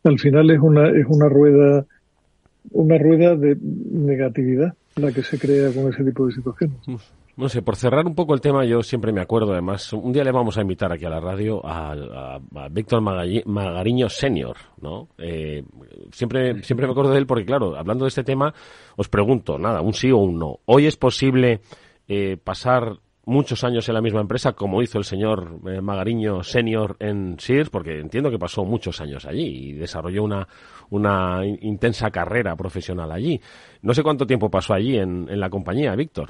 al final es una, es una rueda, una rueda de negatividad la que se crea con ese tipo de situaciones. No sé, por cerrar un poco el tema, yo siempre me acuerdo, además, un día le vamos a invitar aquí a la radio a, Víctor Magariño Senior, ¿no? Eh, siempre, siempre me acuerdo de él porque, claro, hablando de este tema, os pregunto, nada, un sí o un no. ¿Hoy es posible eh, pasar muchos años en la misma empresa, como hizo el señor eh, Magariño Senior en Sears, porque entiendo que pasó muchos años allí y desarrolló una, una intensa carrera profesional allí. No sé cuánto tiempo pasó allí en, en la compañía, Víctor.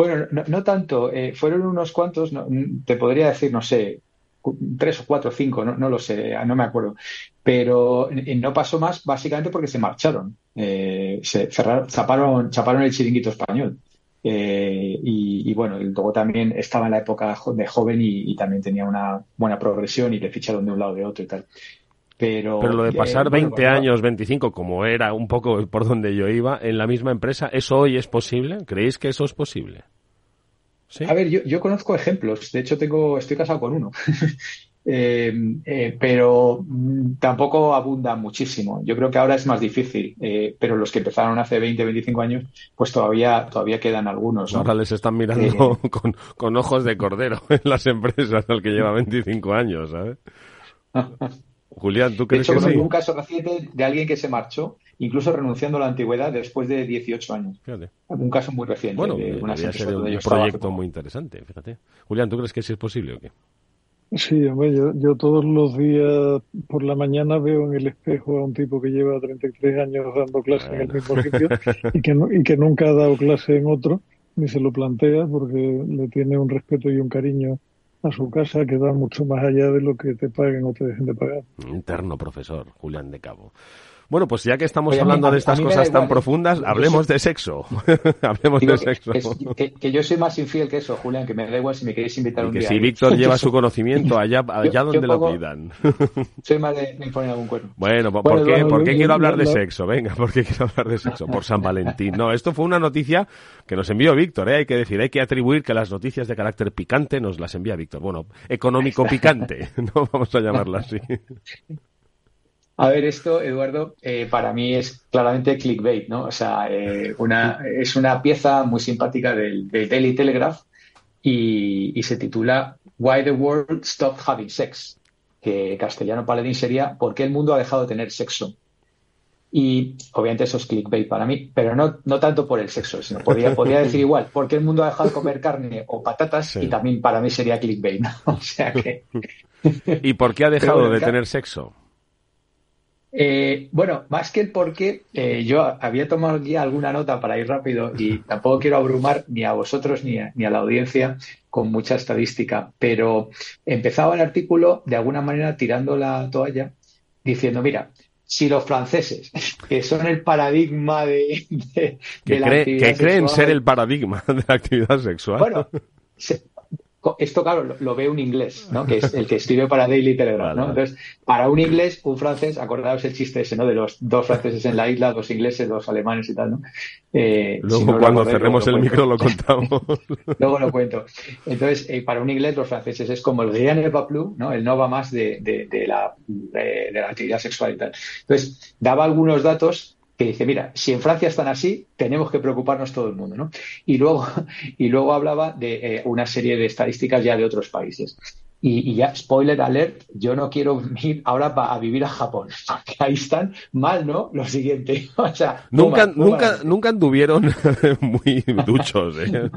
Bueno, no, tanto. Eh, fueron unos cuantos, no, te podría decir, no sé, tres o cuatro o cinco, no, no, lo sé, no me acuerdo. Pero no pasó más básicamente porque se marcharon. Eh, se cerraron, chaparon, chaparon el chiringuito español. Eh, y, y, bueno, luego también estaba en la época de joven y, y, también tenía una buena progresión y le ficharon de un lado de otro y tal. Pero, Pero lo de pasar eh, 20 bueno, bueno, años, 25, como era un poco por donde yo iba, en la misma empresa, ¿eso hoy es posible? ¿Creéis que eso es posible? ¿Sí? A ver, yo, yo conozco ejemplos. De hecho, tengo, estoy casado con uno. eh, eh, pero tampoco abunda muchísimo. Yo creo que ahora es más difícil. Eh, pero los que empezaron hace 20, 25 años, pues todavía, todavía quedan algunos. ¿no? Ahora les están mirando con, con ojos de cordero en las empresas al que lleva 25 años, ¿sabes? Julián, ¿tú crees de hecho, que sí? un caso reciente de alguien que se marchó, incluso renunciando a la antigüedad después de 18 años. Fíjate. Un caso muy reciente. Bueno, de una ser un proyecto muy interesante, fíjate. Julián, ¿tú crees que sí es posible o qué? Sí, hombre, yo, yo, todos los días por la mañana veo en el espejo a un tipo que lleva 33 años dando clase bueno. en el mismo sitio y que, y que nunca ha dado clase en otro, ni se lo plantea porque le tiene un respeto y un cariño a su casa que va mucho más allá de lo que te paguen o te dejen de pagar. Interno profesor, Julián de Cabo. Bueno, pues ya que estamos Oye, a mí- hablando de estas cosas tan profundas, hablemos soy- de sexo. hablemos Digo de que, sexo. es- que- que yo soy más infiel que eso, Julián, que me da igual si me queréis invitar Y un que día. si ¿eh? Víctor lleva su conocimiento allá, allá yo donde lo pongo- pidan. Soy más de, imponer algún cuerno. Bueno, ¿por, Bueno, por qué, por qué quiero hablar de sexo? Venga, ¿por qué quiero hablar de sexo? Por San Valentín. No, esto fue una noticia que nos envió Víctor, ¿eh? hay que decir, hay que atribuir que las noticias de carácter picante nos las envía Víctor. Bueno, económico picante, no vamos a llamarla así. A ver, esto, Eduardo, eh, para mí es claramente clickbait, ¿no? O sea, eh, una, es una pieza muy simpática del, del Daily Telegraph y, y se titula Why the World Stopped Having Sex, que castellano paladín sería ¿Por qué el mundo ha dejado de tener sexo? Y obviamente eso es clickbait para mí, pero no, no tanto por el sexo, sino podría, podría decir igual, ¿por qué el mundo ha dejado de comer carne o patatas? Y también para mí sería clickbait, ¿no? O sea que... ¿Y por qué ha dejado de tener sexo? Eh, bueno, más que el por qué, eh, yo había tomado aquí alguna nota para ir rápido y tampoco quiero abrumar ni a vosotros ni a, ni a la audiencia con mucha estadística, pero empezaba el artículo de alguna manera tirando la toalla diciendo, mira, si los franceses, que son el paradigma de, de- Que, de la cree- actividad que creen sexual, ser el paradigma de la actividad sexual. bueno, se- esto, claro, lo, lo ve un inglés, ¿no? Que es el que escribe para Daily Telegraph, ¿no? Entonces, para un inglés, un francés, acordaos el chiste ese, ¿no? De los dos franceses en la isla, dos ingleses, dos alemanes y tal, ¿no? Eh, Luego, si no lo cuando cerremos el micro, lo contamos. Luego lo cuento. Entonces, eh, para un inglés, los franceses es como el rien ne va plus, ¿no? El no va más de, de- de la, de, de la actividad sexual y tal. Entonces, daba algunos datos que dice, mira, si en Francia están así, tenemos que preocuparnos todo el mundo, ¿no? Y luego, y luego hablaba de eh, una serie de estadísticas ya de otros países. Y, y ya, spoiler alert, yo no quiero ir ahora a vivir a Japón, porque ahí están mal, ¿no? Lo siguiente. O sea, muy Nunca, nunca, nunca anduvieron muy duchos, ¿eh?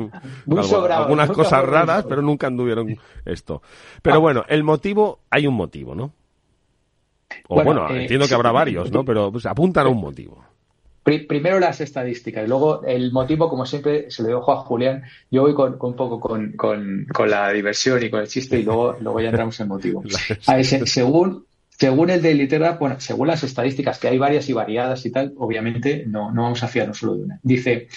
Muy Algo- Algunas cosas raras, pero nunca anduvieron esto. Pero bueno, el motivo, hay un motivo, ¿no? O bueno, Bueno, eh, entiendo que habrá varios, ¿no? Pero pues, apuntan a un motivo. Pri- Primero las estadísticas y luego el motivo, como siempre, se lo dejo a Julián. Yo voy con, con un poco con, con- con la diversión y con el chiste y luego, luego ya entramos en motivo. A ver, se- según, según el Daily Telegraph, bueno, según las estadísticas, que hay varias y variadas y tal, obviamente no, no vamos a fiarnos solo de una. Dice,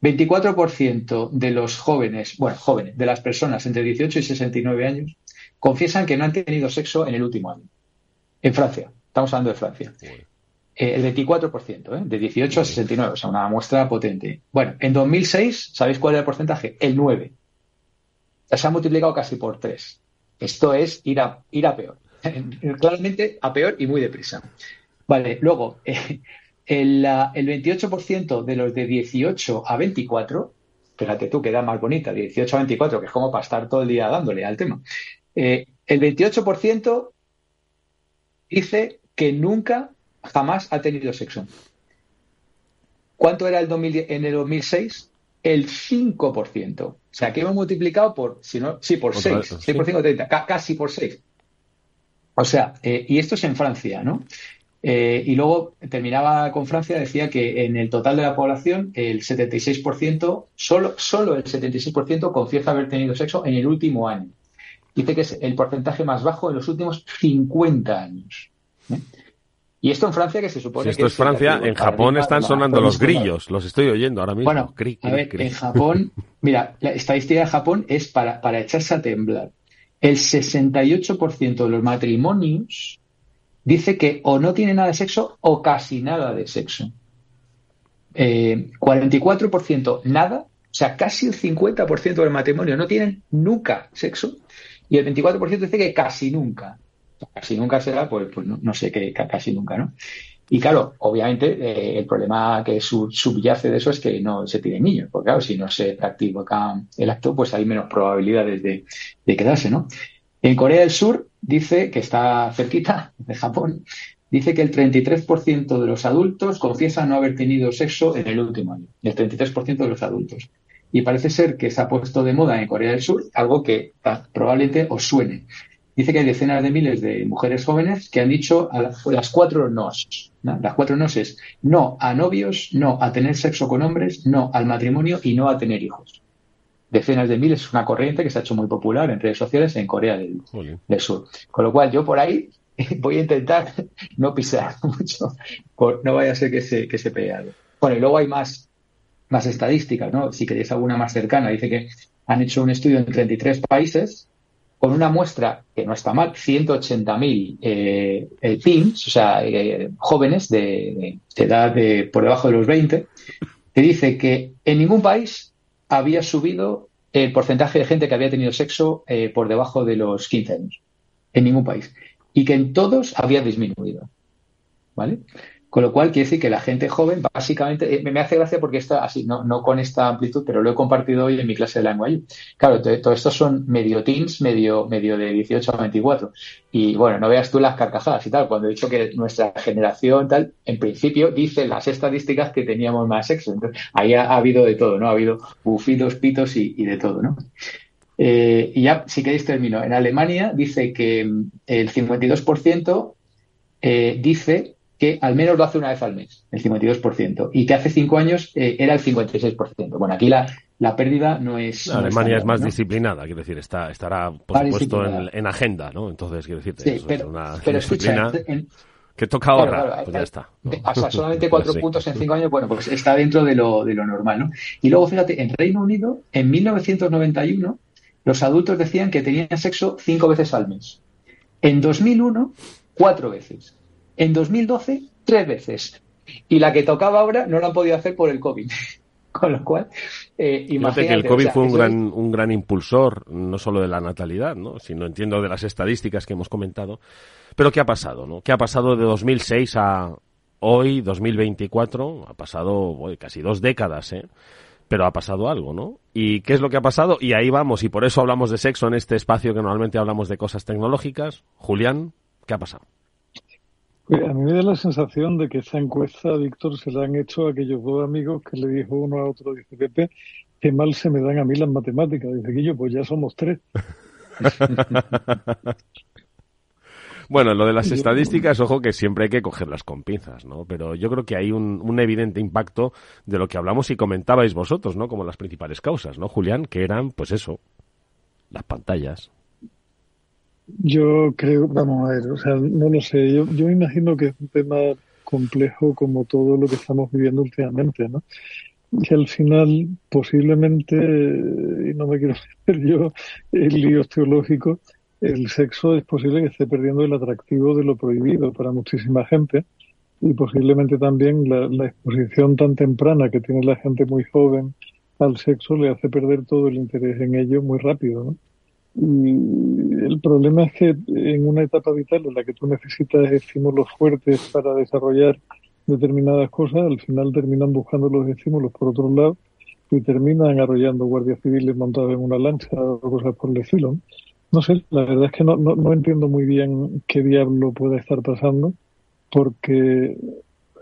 24% de los jóvenes, bueno, jóvenes, de las personas entre 18 y 69 años, confiesan que no han tenido sexo en el último año. En Francia. Estamos hablando de Francia. Eh, el 24%, ¿eh? de 18 a 69, o sea, una muestra potente. Bueno, en 2006, ¿sabéis cuál era el porcentaje? El 9. O sea, se ha multiplicado casi por 3. Esto es ir a, ir a peor. Claramente a peor y muy deprisa. Vale, luego, eh, el, el 28% de los de 18 a 24, fíjate tú, queda más bonita, de 18 a 24, que es como para estar todo el día dándole al tema. Eh, el 28% dice que nunca, jamás ha tenido sexo. ¿Cuánto era el 2010 en el 2006? El 5%. O sea, que hemos multiplicado por, si no, sí, por Otra 6. vez, 6 por 5, 30, ca- casi por 6. O sea, eh, y esto es en Francia, ¿no? Eh, y luego terminaba con Francia, decía que en el total de la población, el 76%, solo, solo el 76% confiesa haber tenido sexo en el último año. Dice que es el porcentaje más bajo en los últimos 50 años. ¿eh? Y esto en Francia, que se supone Si esto que es Francia, en Japón están sonando los grillos, los estoy oyendo ahora mismo. Bueno, Cri, a ver, cri. en Japón, mira, la estadística de Japón es para, para echarse a temblar. El 68% de los matrimonios dice que o no tiene nada de sexo o casi nada de sexo. Eh, 44% nada, o sea, casi el 50% del matrimonio no tienen nunca sexo y el 24% dice que casi nunca. Casi nunca será, pues, pues no, sé qué, ca- casi nunca, ¿no? Y claro, obviamente eh, el problema que sub- subyace de eso es que no se tiene niños, porque claro, si no se practica el acto, pues hay menos probabilidades de, quedarse, ¿no? En Corea del Sur dice que está cerquita de Japón, dice que el 33% de los adultos confiesan no haber tenido sexo en el último año, el 33% de los adultos. Y parece ser que se ha puesto de moda en Corea del Sur, algo que ah, probablemente os suene. Dice que hay decenas de miles de mujeres jóvenes que han dicho a las, las cuatro nos. ¿no? Las cuatro nos es no a novios, no a tener sexo con hombres, no al matrimonio y no a tener hijos. Decenas de miles es una corriente que se ha hecho muy popular en redes sociales en Corea del, del Sur. Con lo cual, yo por ahí voy a intentar no pisar mucho, por, no vaya a ser que se, que se pegue algo. Bueno, y luego hay más, más estadísticas, ¿no? Si queréis alguna más cercana, dice que han hecho un estudio en 33 países con una muestra que no está mal, 180.000 eh, eh, teens, o sea, eh, jóvenes de, edad de, por debajo de los 20, que dice que en ningún país había subido el porcentaje de gente que había tenido sexo eh, por debajo de los 15 años. En ningún país. Y que en todos había disminuido. ¿Vale? Con lo cual quiere decir que la gente joven, básicamente, eh, me hace gracia porque está así, no, no con esta amplitud, pero lo he compartido hoy en mi clase de lenguaje. Claro, todo, estos son medio teens, medio, medio de 18 a 24. Y bueno, no veas tú las carcajadas y tal. Cuando he dicho que nuestra generación, tal, en principio dice las estadísticas que teníamos más sexo. Entonces, ahí ha, habido de todo, ¿no? Ha habido bufidos, pitos y, de todo, ¿no? Eh, y ya, si queréis termino. En Alemania dice que mm, el 52% eh, dice que al menos lo hace una vez al mes, el 52%, y que hace cinco años eh, era el 56%. Bueno, aquí la, la pérdida no es... Alemania es más disciplinada, quiero decir, está, estará, por supuesto, en, agenda, ¿no? Entonces, quiero decir, es una disciplina que toca ahora, pues ya está. O sea, solamente cuatro puntos en cinco años, bueno, pues está dentro de lo, de lo normal, ¿no? Y luego, fíjate, en Reino Unido, en 1991, los adultos decían que tenían sexo cinco veces al mes. En 2001, cuatro veces. En 2012, tres veces. Y la que tocaba ahora no la han podido hacer por el COVID. Con lo cual, eh, imagínate. que el COVID fue un gran, un gran impulsor, no solo de la natalidad, ¿no? sino entiendo de las estadísticas que hemos comentado. Pero ¿qué ha pasado? ¿no? ¿Qué ha pasado de 2006 a hoy, 2024? Ha pasado casi dos décadas, ¿eh? Pero ha pasado algo, ¿no? ¿Y qué es lo que ha pasado? Y ahí vamos, y por eso hablamos de sexo en este espacio que normalmente hablamos de cosas tecnológicas. Julián, ¿qué ha pasado? Pues a mí me da la sensación de que esa encuesta, Víctor, se la han hecho a aquellos dos amigos que le dijo uno a otro, dice Pepe, qué mal se me dan a mí las matemáticas. Dice Guillo, pues ya somos tres. Bueno, lo de las estadísticas, ojo que siempre hay que cogerlas con pinzas, ¿no? Pero yo creo que hay un, un, evidente impacto de lo que hablamos y comentabais vosotros, ¿no? Como las principales causas, ¿no, Julián? Que eran, pues eso, las pantallas, yo creo, vamos a ver, o sea, no lo sé. Yo, yo imagino que es un tema complejo como todo lo que estamos viviendo últimamente, ¿no? Y al final, posiblemente, y no me quiero hacer yo el lío teológico, el sexo es posible que esté perdiendo el atractivo de lo prohibido para muchísima gente y posiblemente también la, la exposición tan temprana que tiene la gente muy joven al sexo le hace perder todo el interés en ello muy rápido, ¿no? Y el problema es que en una etapa vital en la que tú necesitas estímulos fuertes para desarrollar determinadas cosas, al final terminan buscando los estímulos por otro lado y terminan arrollando guardias civiles montados en una lancha o cosas por el estilo. No sé, la verdad es que no, no, no entiendo muy bien qué diablo puede estar pasando, porque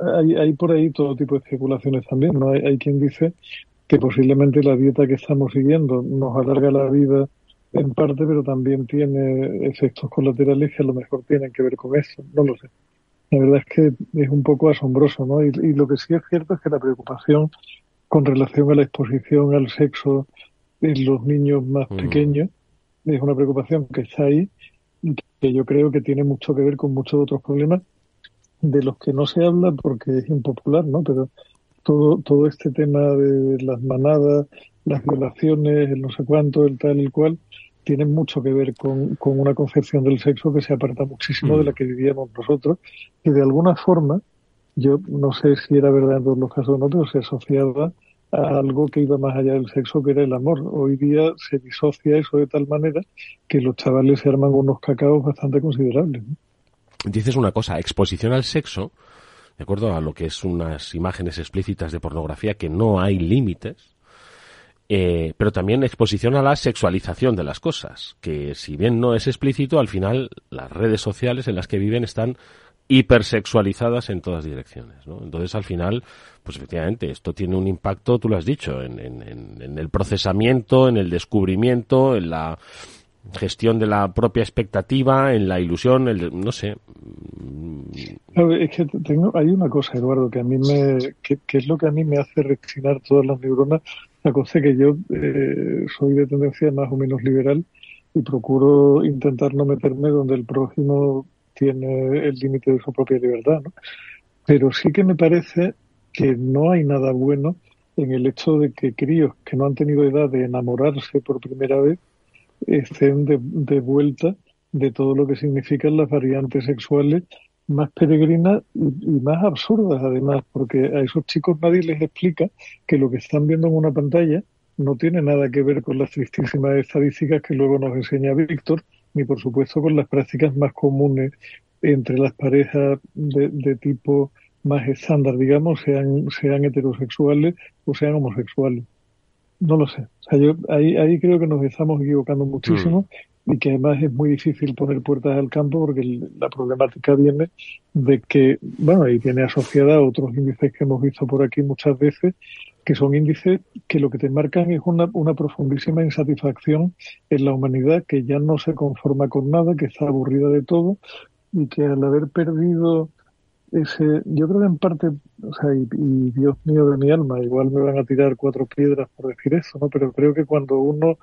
hay, hay por ahí todo tipo de especulaciones también. ¿no? Hay, hay quien dice que posiblemente la dieta que estamos siguiendo nos alarga la vida en parte, pero también tiene efectos colaterales que a lo mejor tienen que ver con eso, no lo sé. La verdad es que es un poco asombroso, ¿no? Y, lo que sí es cierto es que la preocupación con relación a la exposición al sexo en los niños más mm. pequeños es una preocupación que está ahí y que yo creo que tiene mucho que ver con muchos otros problemas de los que no se habla porque es impopular, ¿no? Pero todo, todo este tema de las manadas, las violaciones, el no sé cuánto, el tal y el cual, tienen mucho que ver con, con una concepción del sexo que se aparta muchísimo de la mm. que vivíamos nosotros, y de alguna forma, yo no sé si era verdad en todos los casos o no, pero se asociaba a algo que iba más allá del sexo, que era el amor. Hoy día se disocia eso de tal manera que los chavales se arman unos cacaos bastante considerables. Dices una cosa, exposición al sexo, de acuerdo a lo que es unas imágenes explícitas de pornografía, que no hay límites, eh, pero también exposición a la sexualización de las cosas, que si bien no es explícito, al final las redes sociales en las que viven están hipersexualizadas en todas direcciones, ¿no? Entonces, al final, pues efectivamente, esto tiene un impacto, tú lo has dicho, en, en el procesamiento, en el descubrimiento, en la gestión de la propia expectativa, en la ilusión, el, no sé. Hay una cosa, Eduardo, que a mí me, que, es lo que a mí me hace reaccionar todas las neuronas. La cosa que yo eh, soy de tendencia más o menos liberal y procuro intentar no meterme donde el prójimo tiene el límite de su propia libertad, ¿no? Pero sí que me parece que no hay nada bueno en el hecho de que críos que no han tenido edad de enamorarse por primera vez estén de, vuelta de todo lo que significan las variantes sexuales más peregrinas y, más absurdas además, porque a esos chicos nadie les explica que lo que están viendo en una pantalla no tiene nada que ver con las tristísimas estadísticas que luego nos enseña Víctor, ni por supuesto con las prácticas más comunes entre las parejas de, de tipo más estándar, digamos, sean, sean heterosexuales o sean homosexuales. No lo sé. O sea, yo ahí, ahí creo que nos estamos equivocando muchísimo mm. Y que además es muy difícil poner puertas al campo porque la problemática viene de que, bueno, ahí viene asociada a otros índices que hemos visto por aquí muchas veces, que son índices que lo que te marcan es una, una profundísima insatisfacción en la humanidad que ya no se conforma con nada, que está aburrida de todo y que al haber perdido ese, yo creo que en parte, o sea, y, Dios mío de mi alma, igual me van a tirar cuatro piedras por decir eso, ¿no? Pero creo que cuando uno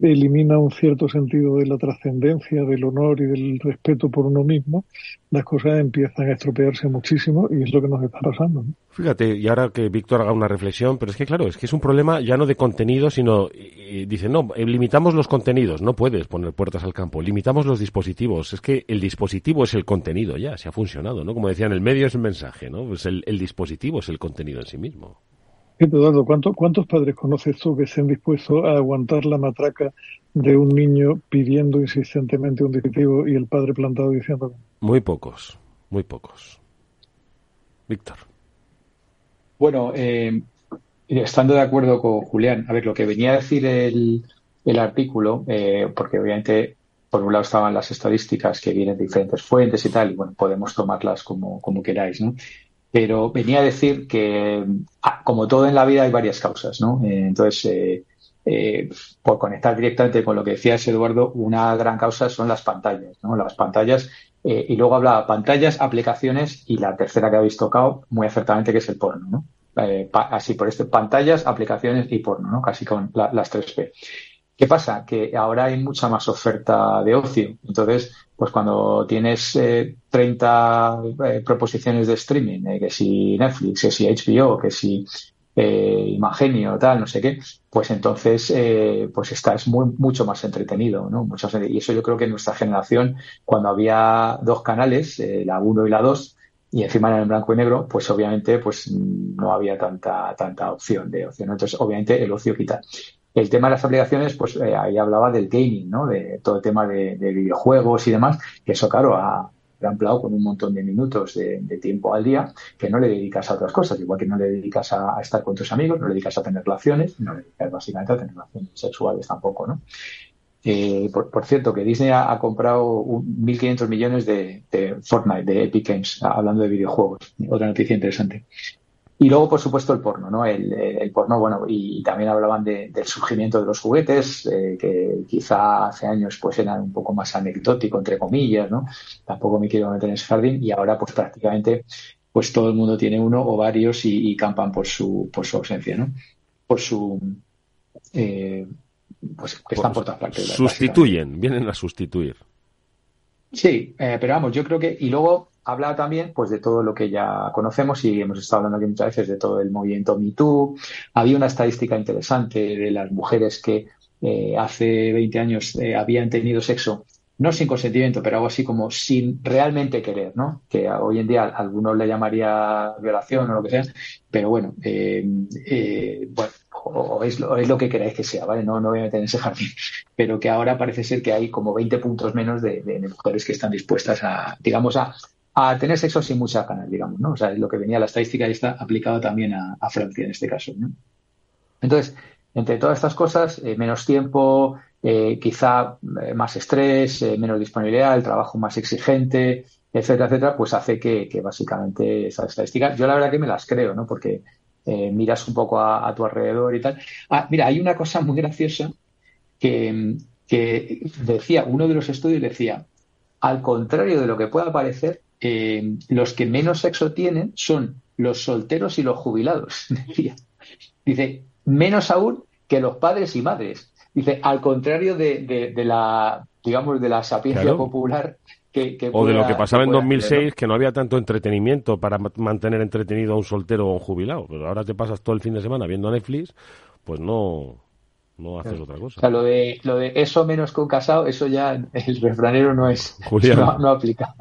elimina un cierto sentido de la trascendencia, del honor y del respeto por uno mismo, las cosas empiezan a estropearse muchísimo y es lo que nos está pasando. Fíjate, y ahora que Víctor haga una reflexión, pero es que claro, es que es un problema ya no de contenido, sino, dice, no, eh, limitamos los contenidos, no puedes poner puertas al campo, limitamos los dispositivos, es que el dispositivo es el contenido ya, se ha funcionado, ¿no? Como decían, el medio es el mensaje, ¿no? Pues el, el dispositivo es el contenido en sí mismo. Eduardo, ¿cuántos padres conoces tú que estén dispuestos a aguantar la matraca de un niño pidiendo insistentemente un dispositivo y el padre plantado diciendo? Muy pocos, muy pocos. Víctor. Bueno, eh, estando de acuerdo con Julián, a ver, lo que venía a decir el, el artículo, eh, porque obviamente por un lado estaban las estadísticas que vienen de diferentes fuentes y tal, y bueno, podemos tomarlas como, como queráis, ¿no? Pero venía a decir que, ah, como todo en la vida, hay varias causas, ¿no? Eh, entonces, eh, eh, por conectar directamente con lo que decías, Eduardo, una gran causa son las pantallas, ¿no? Las pantallas, y luego hablaba pantallas, aplicaciones, y la tercera que habéis tocado muy acertadamente, que es el porno, ¿no? así por este, pantallas, aplicaciones y porno, ¿no? Casi con las tres P. ¿Qué pasa? Que ahora hay mucha más oferta de ocio. Entonces, pues cuando tienes eh, 30 eh, proposiciones de streaming, eh, que si Netflix, que si HBO, que si eh, Imagenio, tal, no sé qué, pues entonces pues estás muy, mucho más entretenido, ¿no? Mucho, y eso yo creo que en nuestra generación, cuando había dos canales, la 1 y la 2, y encima eran en blanco y negro, pues obviamente pues no había tanta, tanta opción de ocio, ¿no? Entonces, obviamente el ocio quita. El tema de las aplicaciones, pues eh, ahí hablaba del gaming, ¿no? De todo el tema de, videojuegos y demás, que eso, claro, ha ampliado con un montón de minutos de, tiempo al día que no le dedicas a otras cosas, igual que no le dedicas a, estar con tus amigos, no le dedicas a tener relaciones, no le dedicas básicamente a tener relaciones sexuales tampoco, ¿no? Eh, por, cierto, que Disney ha, comprado 1.500 millones de, Fortnite, de Epic Games, hablando de videojuegos. Otra noticia interesante. Y luego, por supuesto, el porno, ¿no? El, porno, bueno, y, también hablaban del surgimiento de los juguetes, eh, que quizá hace años pues eran un poco más anecdótico, entre comillas, ¿no? Tampoco me quiero meter en ese jardín y ahora pues prácticamente pues todo el mundo tiene uno o varios y, campan por su, por su ausencia, ¿no? Por su... Eh, pues que están por todas partes. Sustituyen, vienen a sustituir. Sí, eh, pero vamos, yo creo que... Y luego habla también pues de todo lo que ya conocemos y hemos estado hablando aquí muchas veces de todo el movimiento MeToo. Había una estadística interesante de las mujeres que eh, hace 20 años eh, habían tenido sexo no sin consentimiento, pero algo así como sin realmente querer, ¿no? Que hoy en día algunos le llamaría violación o lo que sea, pero bueno, eh, bueno o es, lo, es, lo, que queráis que sea, ¿vale? No, no voy a meter en ese jardín, pero que ahora parece ser que hay como 20 puntos menos de, de mujeres que están dispuestas a, digamos, a, a tener sexo sin mucha ganas, digamos, ¿no? O sea, es lo que venía la estadística y está aplicado también a, Francia en este caso, ¿no? Entonces, entre todas estas cosas, eh, menos tiempo, eh, quizá eh, más estrés, menos disponibilidad, el trabajo más exigente, etcétera, etcétera, pues hace que, básicamente esas estadísticas, yo la verdad que me las creo, ¿no? Porque miras un poco a, a, tu alrededor y tal. Ah, mira, hay una cosa muy graciosa que, que decía, uno de los estudios decía, al contrario de lo que pueda parecer, eh, los que menos sexo tienen son los solteros y los jubilados. Dice, menos aún que los padres y madres. Dice, al contrario de, la, digamos, de la sapiencia popular, o de lo que pasaba en 2006, que no había tanto entretenimiento para mantener entretenido a un soltero o un jubilado. Pero ahora te pasas todo el fin de semana viendo Netflix, pues no, no haces otra cosa. O sea, lo de, lo de eso menos que un casado, eso ya el refranero no es, no, no, aplica.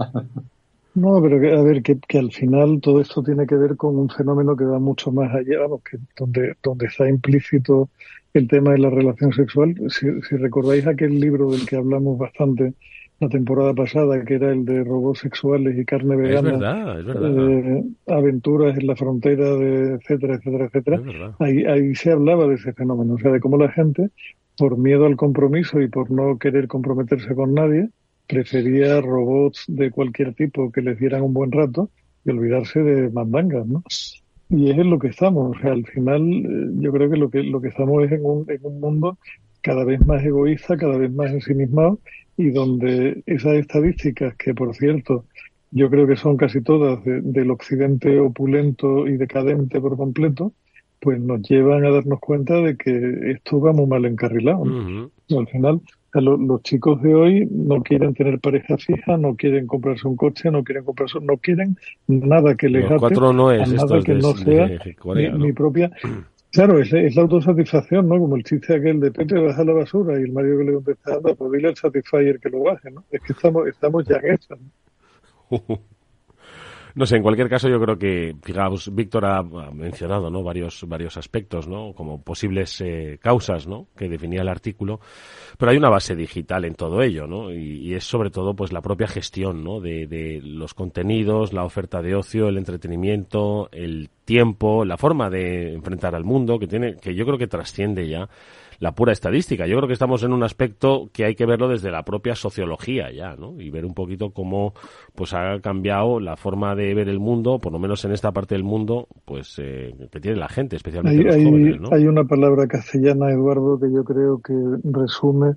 No, pero que, a ver, que, que, al final todo esto tiene que ver con un fenómeno que va mucho más allá, vamos, que donde, donde está implícito el tema de la relación sexual. Si, si recordáis aquel libro del que hablamos bastante la temporada pasada, que era el de robots sexuales y carne vegana, es verdad, es verdad. Eh, aventuras en la frontera, de etcétera, etcétera, etcétera. Ahí, ahí se hablaba de ese fenómeno, o sea, de cómo la gente, por miedo al compromiso y por no querer comprometerse con nadie, prefería robots de cualquier tipo que les dieran un buen rato y olvidarse de mandangas, ¿no? Y es en lo que estamos, o sea, al final eh, yo creo que lo que lo que estamos es en un, en un mundo cada vez más egoísta, cada vez más ensimismado y donde esas estadísticas, que por cierto yo creo que son casi todas del occidente opulento y decadente por completo, pues nos llevan a darnos cuenta de que esto va muy mal encarrilado. Al final, los chicos de hoy no quieren tener pareja fija, no quieren comprarse un coche, no quieren comprarse, no quieren nada que les ate, no es nada que no sea mi, propia Claro, es, es, la autosatisfacción, ¿no? Como el chiste aquel de Pepe baja la basura y el Mario que le contesta, anda, pues dile al Satisfyer que lo baje, ¿no? Es que estamos, estamos ya en eso, ¿no? No sé, en cualquier caso yo creo que, fijaos, Víctor ha mencionado, ¿no? Varios, varios aspectos, ¿no? Como posibles eh, causas, ¿no? Que definía el artículo. Pero hay una base digital en todo ello, ¿no? Y, es sobre todo, pues, la propia gestión, ¿no? De, de los contenidos, la oferta de ocio, el entretenimiento, el tiempo, la forma de enfrentar al mundo, que tiene, que yo creo que trasciende ya la pura estadística. Yo creo que estamos en un aspecto que hay que verlo desde la propia sociología ya, ¿no? Y ver un poquito cómo pues ha cambiado la forma de ver el mundo, por lo menos en esta parte del mundo, pues eh, que tiene la gente, especialmente hay, los jóvenes, ¿no? Hay una palabra castellana, Eduardo, que yo creo que resume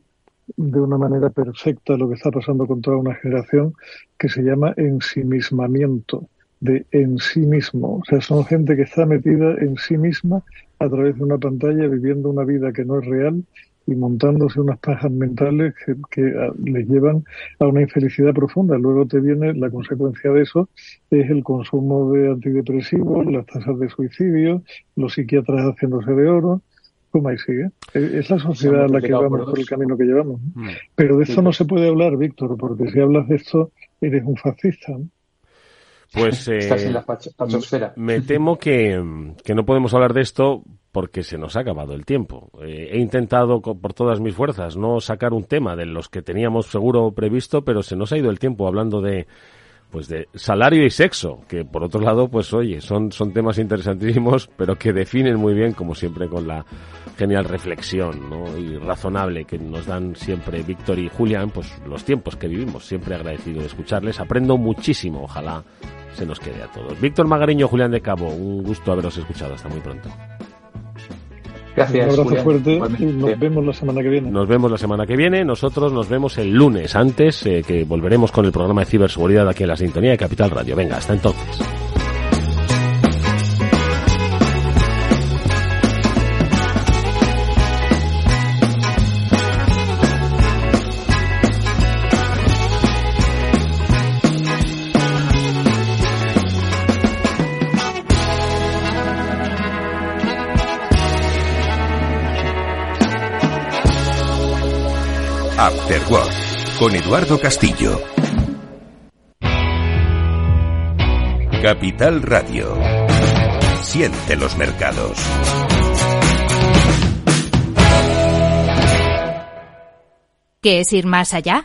de una manera perfecta lo que está pasando con toda una generación, que se llama ensimismamiento de en sí mismo. O sea, son gente que está metida en sí misma a través de una pantalla viviendo una vida que no es real y montándose unas pajas mentales que, ah, les llevan a una infelicidad profunda. Luego te viene la consecuencia de eso, es el consumo de antidepresivos, las tasas de suicidio, los psiquiatras haciéndose de oro. ¿Cómo ahí sigue? Es la sociedad a la que vamos por el camino que llevamos. Mm. Pero de eso no se puede hablar, Víctor, porque si hablas de esto, eres un fascista. Pues eh, me temo que, no podemos hablar de esto porque se nos ha acabado el tiempo. Eh, he intentado por todas mis fuerzas no sacar un tema de los que teníamos seguro previsto, pero se nos ha ido el tiempo hablando de pues de salario y sexo, que por otro lado, pues oye, son, son temas interesantísimos, pero que definen muy bien, como siempre, con la genial reflexión ¿no? y razonable que nos dan siempre Víctor y Julián, pues los tiempos que vivimos. Siempre agradecido de escucharles. Aprendo muchísimo, ojalá se nos quede a todos. Víctor Magariño, Julián de Cabo, un gusto haberos escuchado. Hasta muy pronto. Gracias. Un abrazo fuerte y nos vemos la semana que viene. Nos vemos la semana que viene. Nosotros nos vemos el lunes, antes eh, que volveremos con el programa de ciberseguridad aquí en la sintonía de Capital Radio. Venga, hasta entonces. Con Eduardo Castillo. Capital Radio. Siente los mercados. ¿Qué es ir más allá?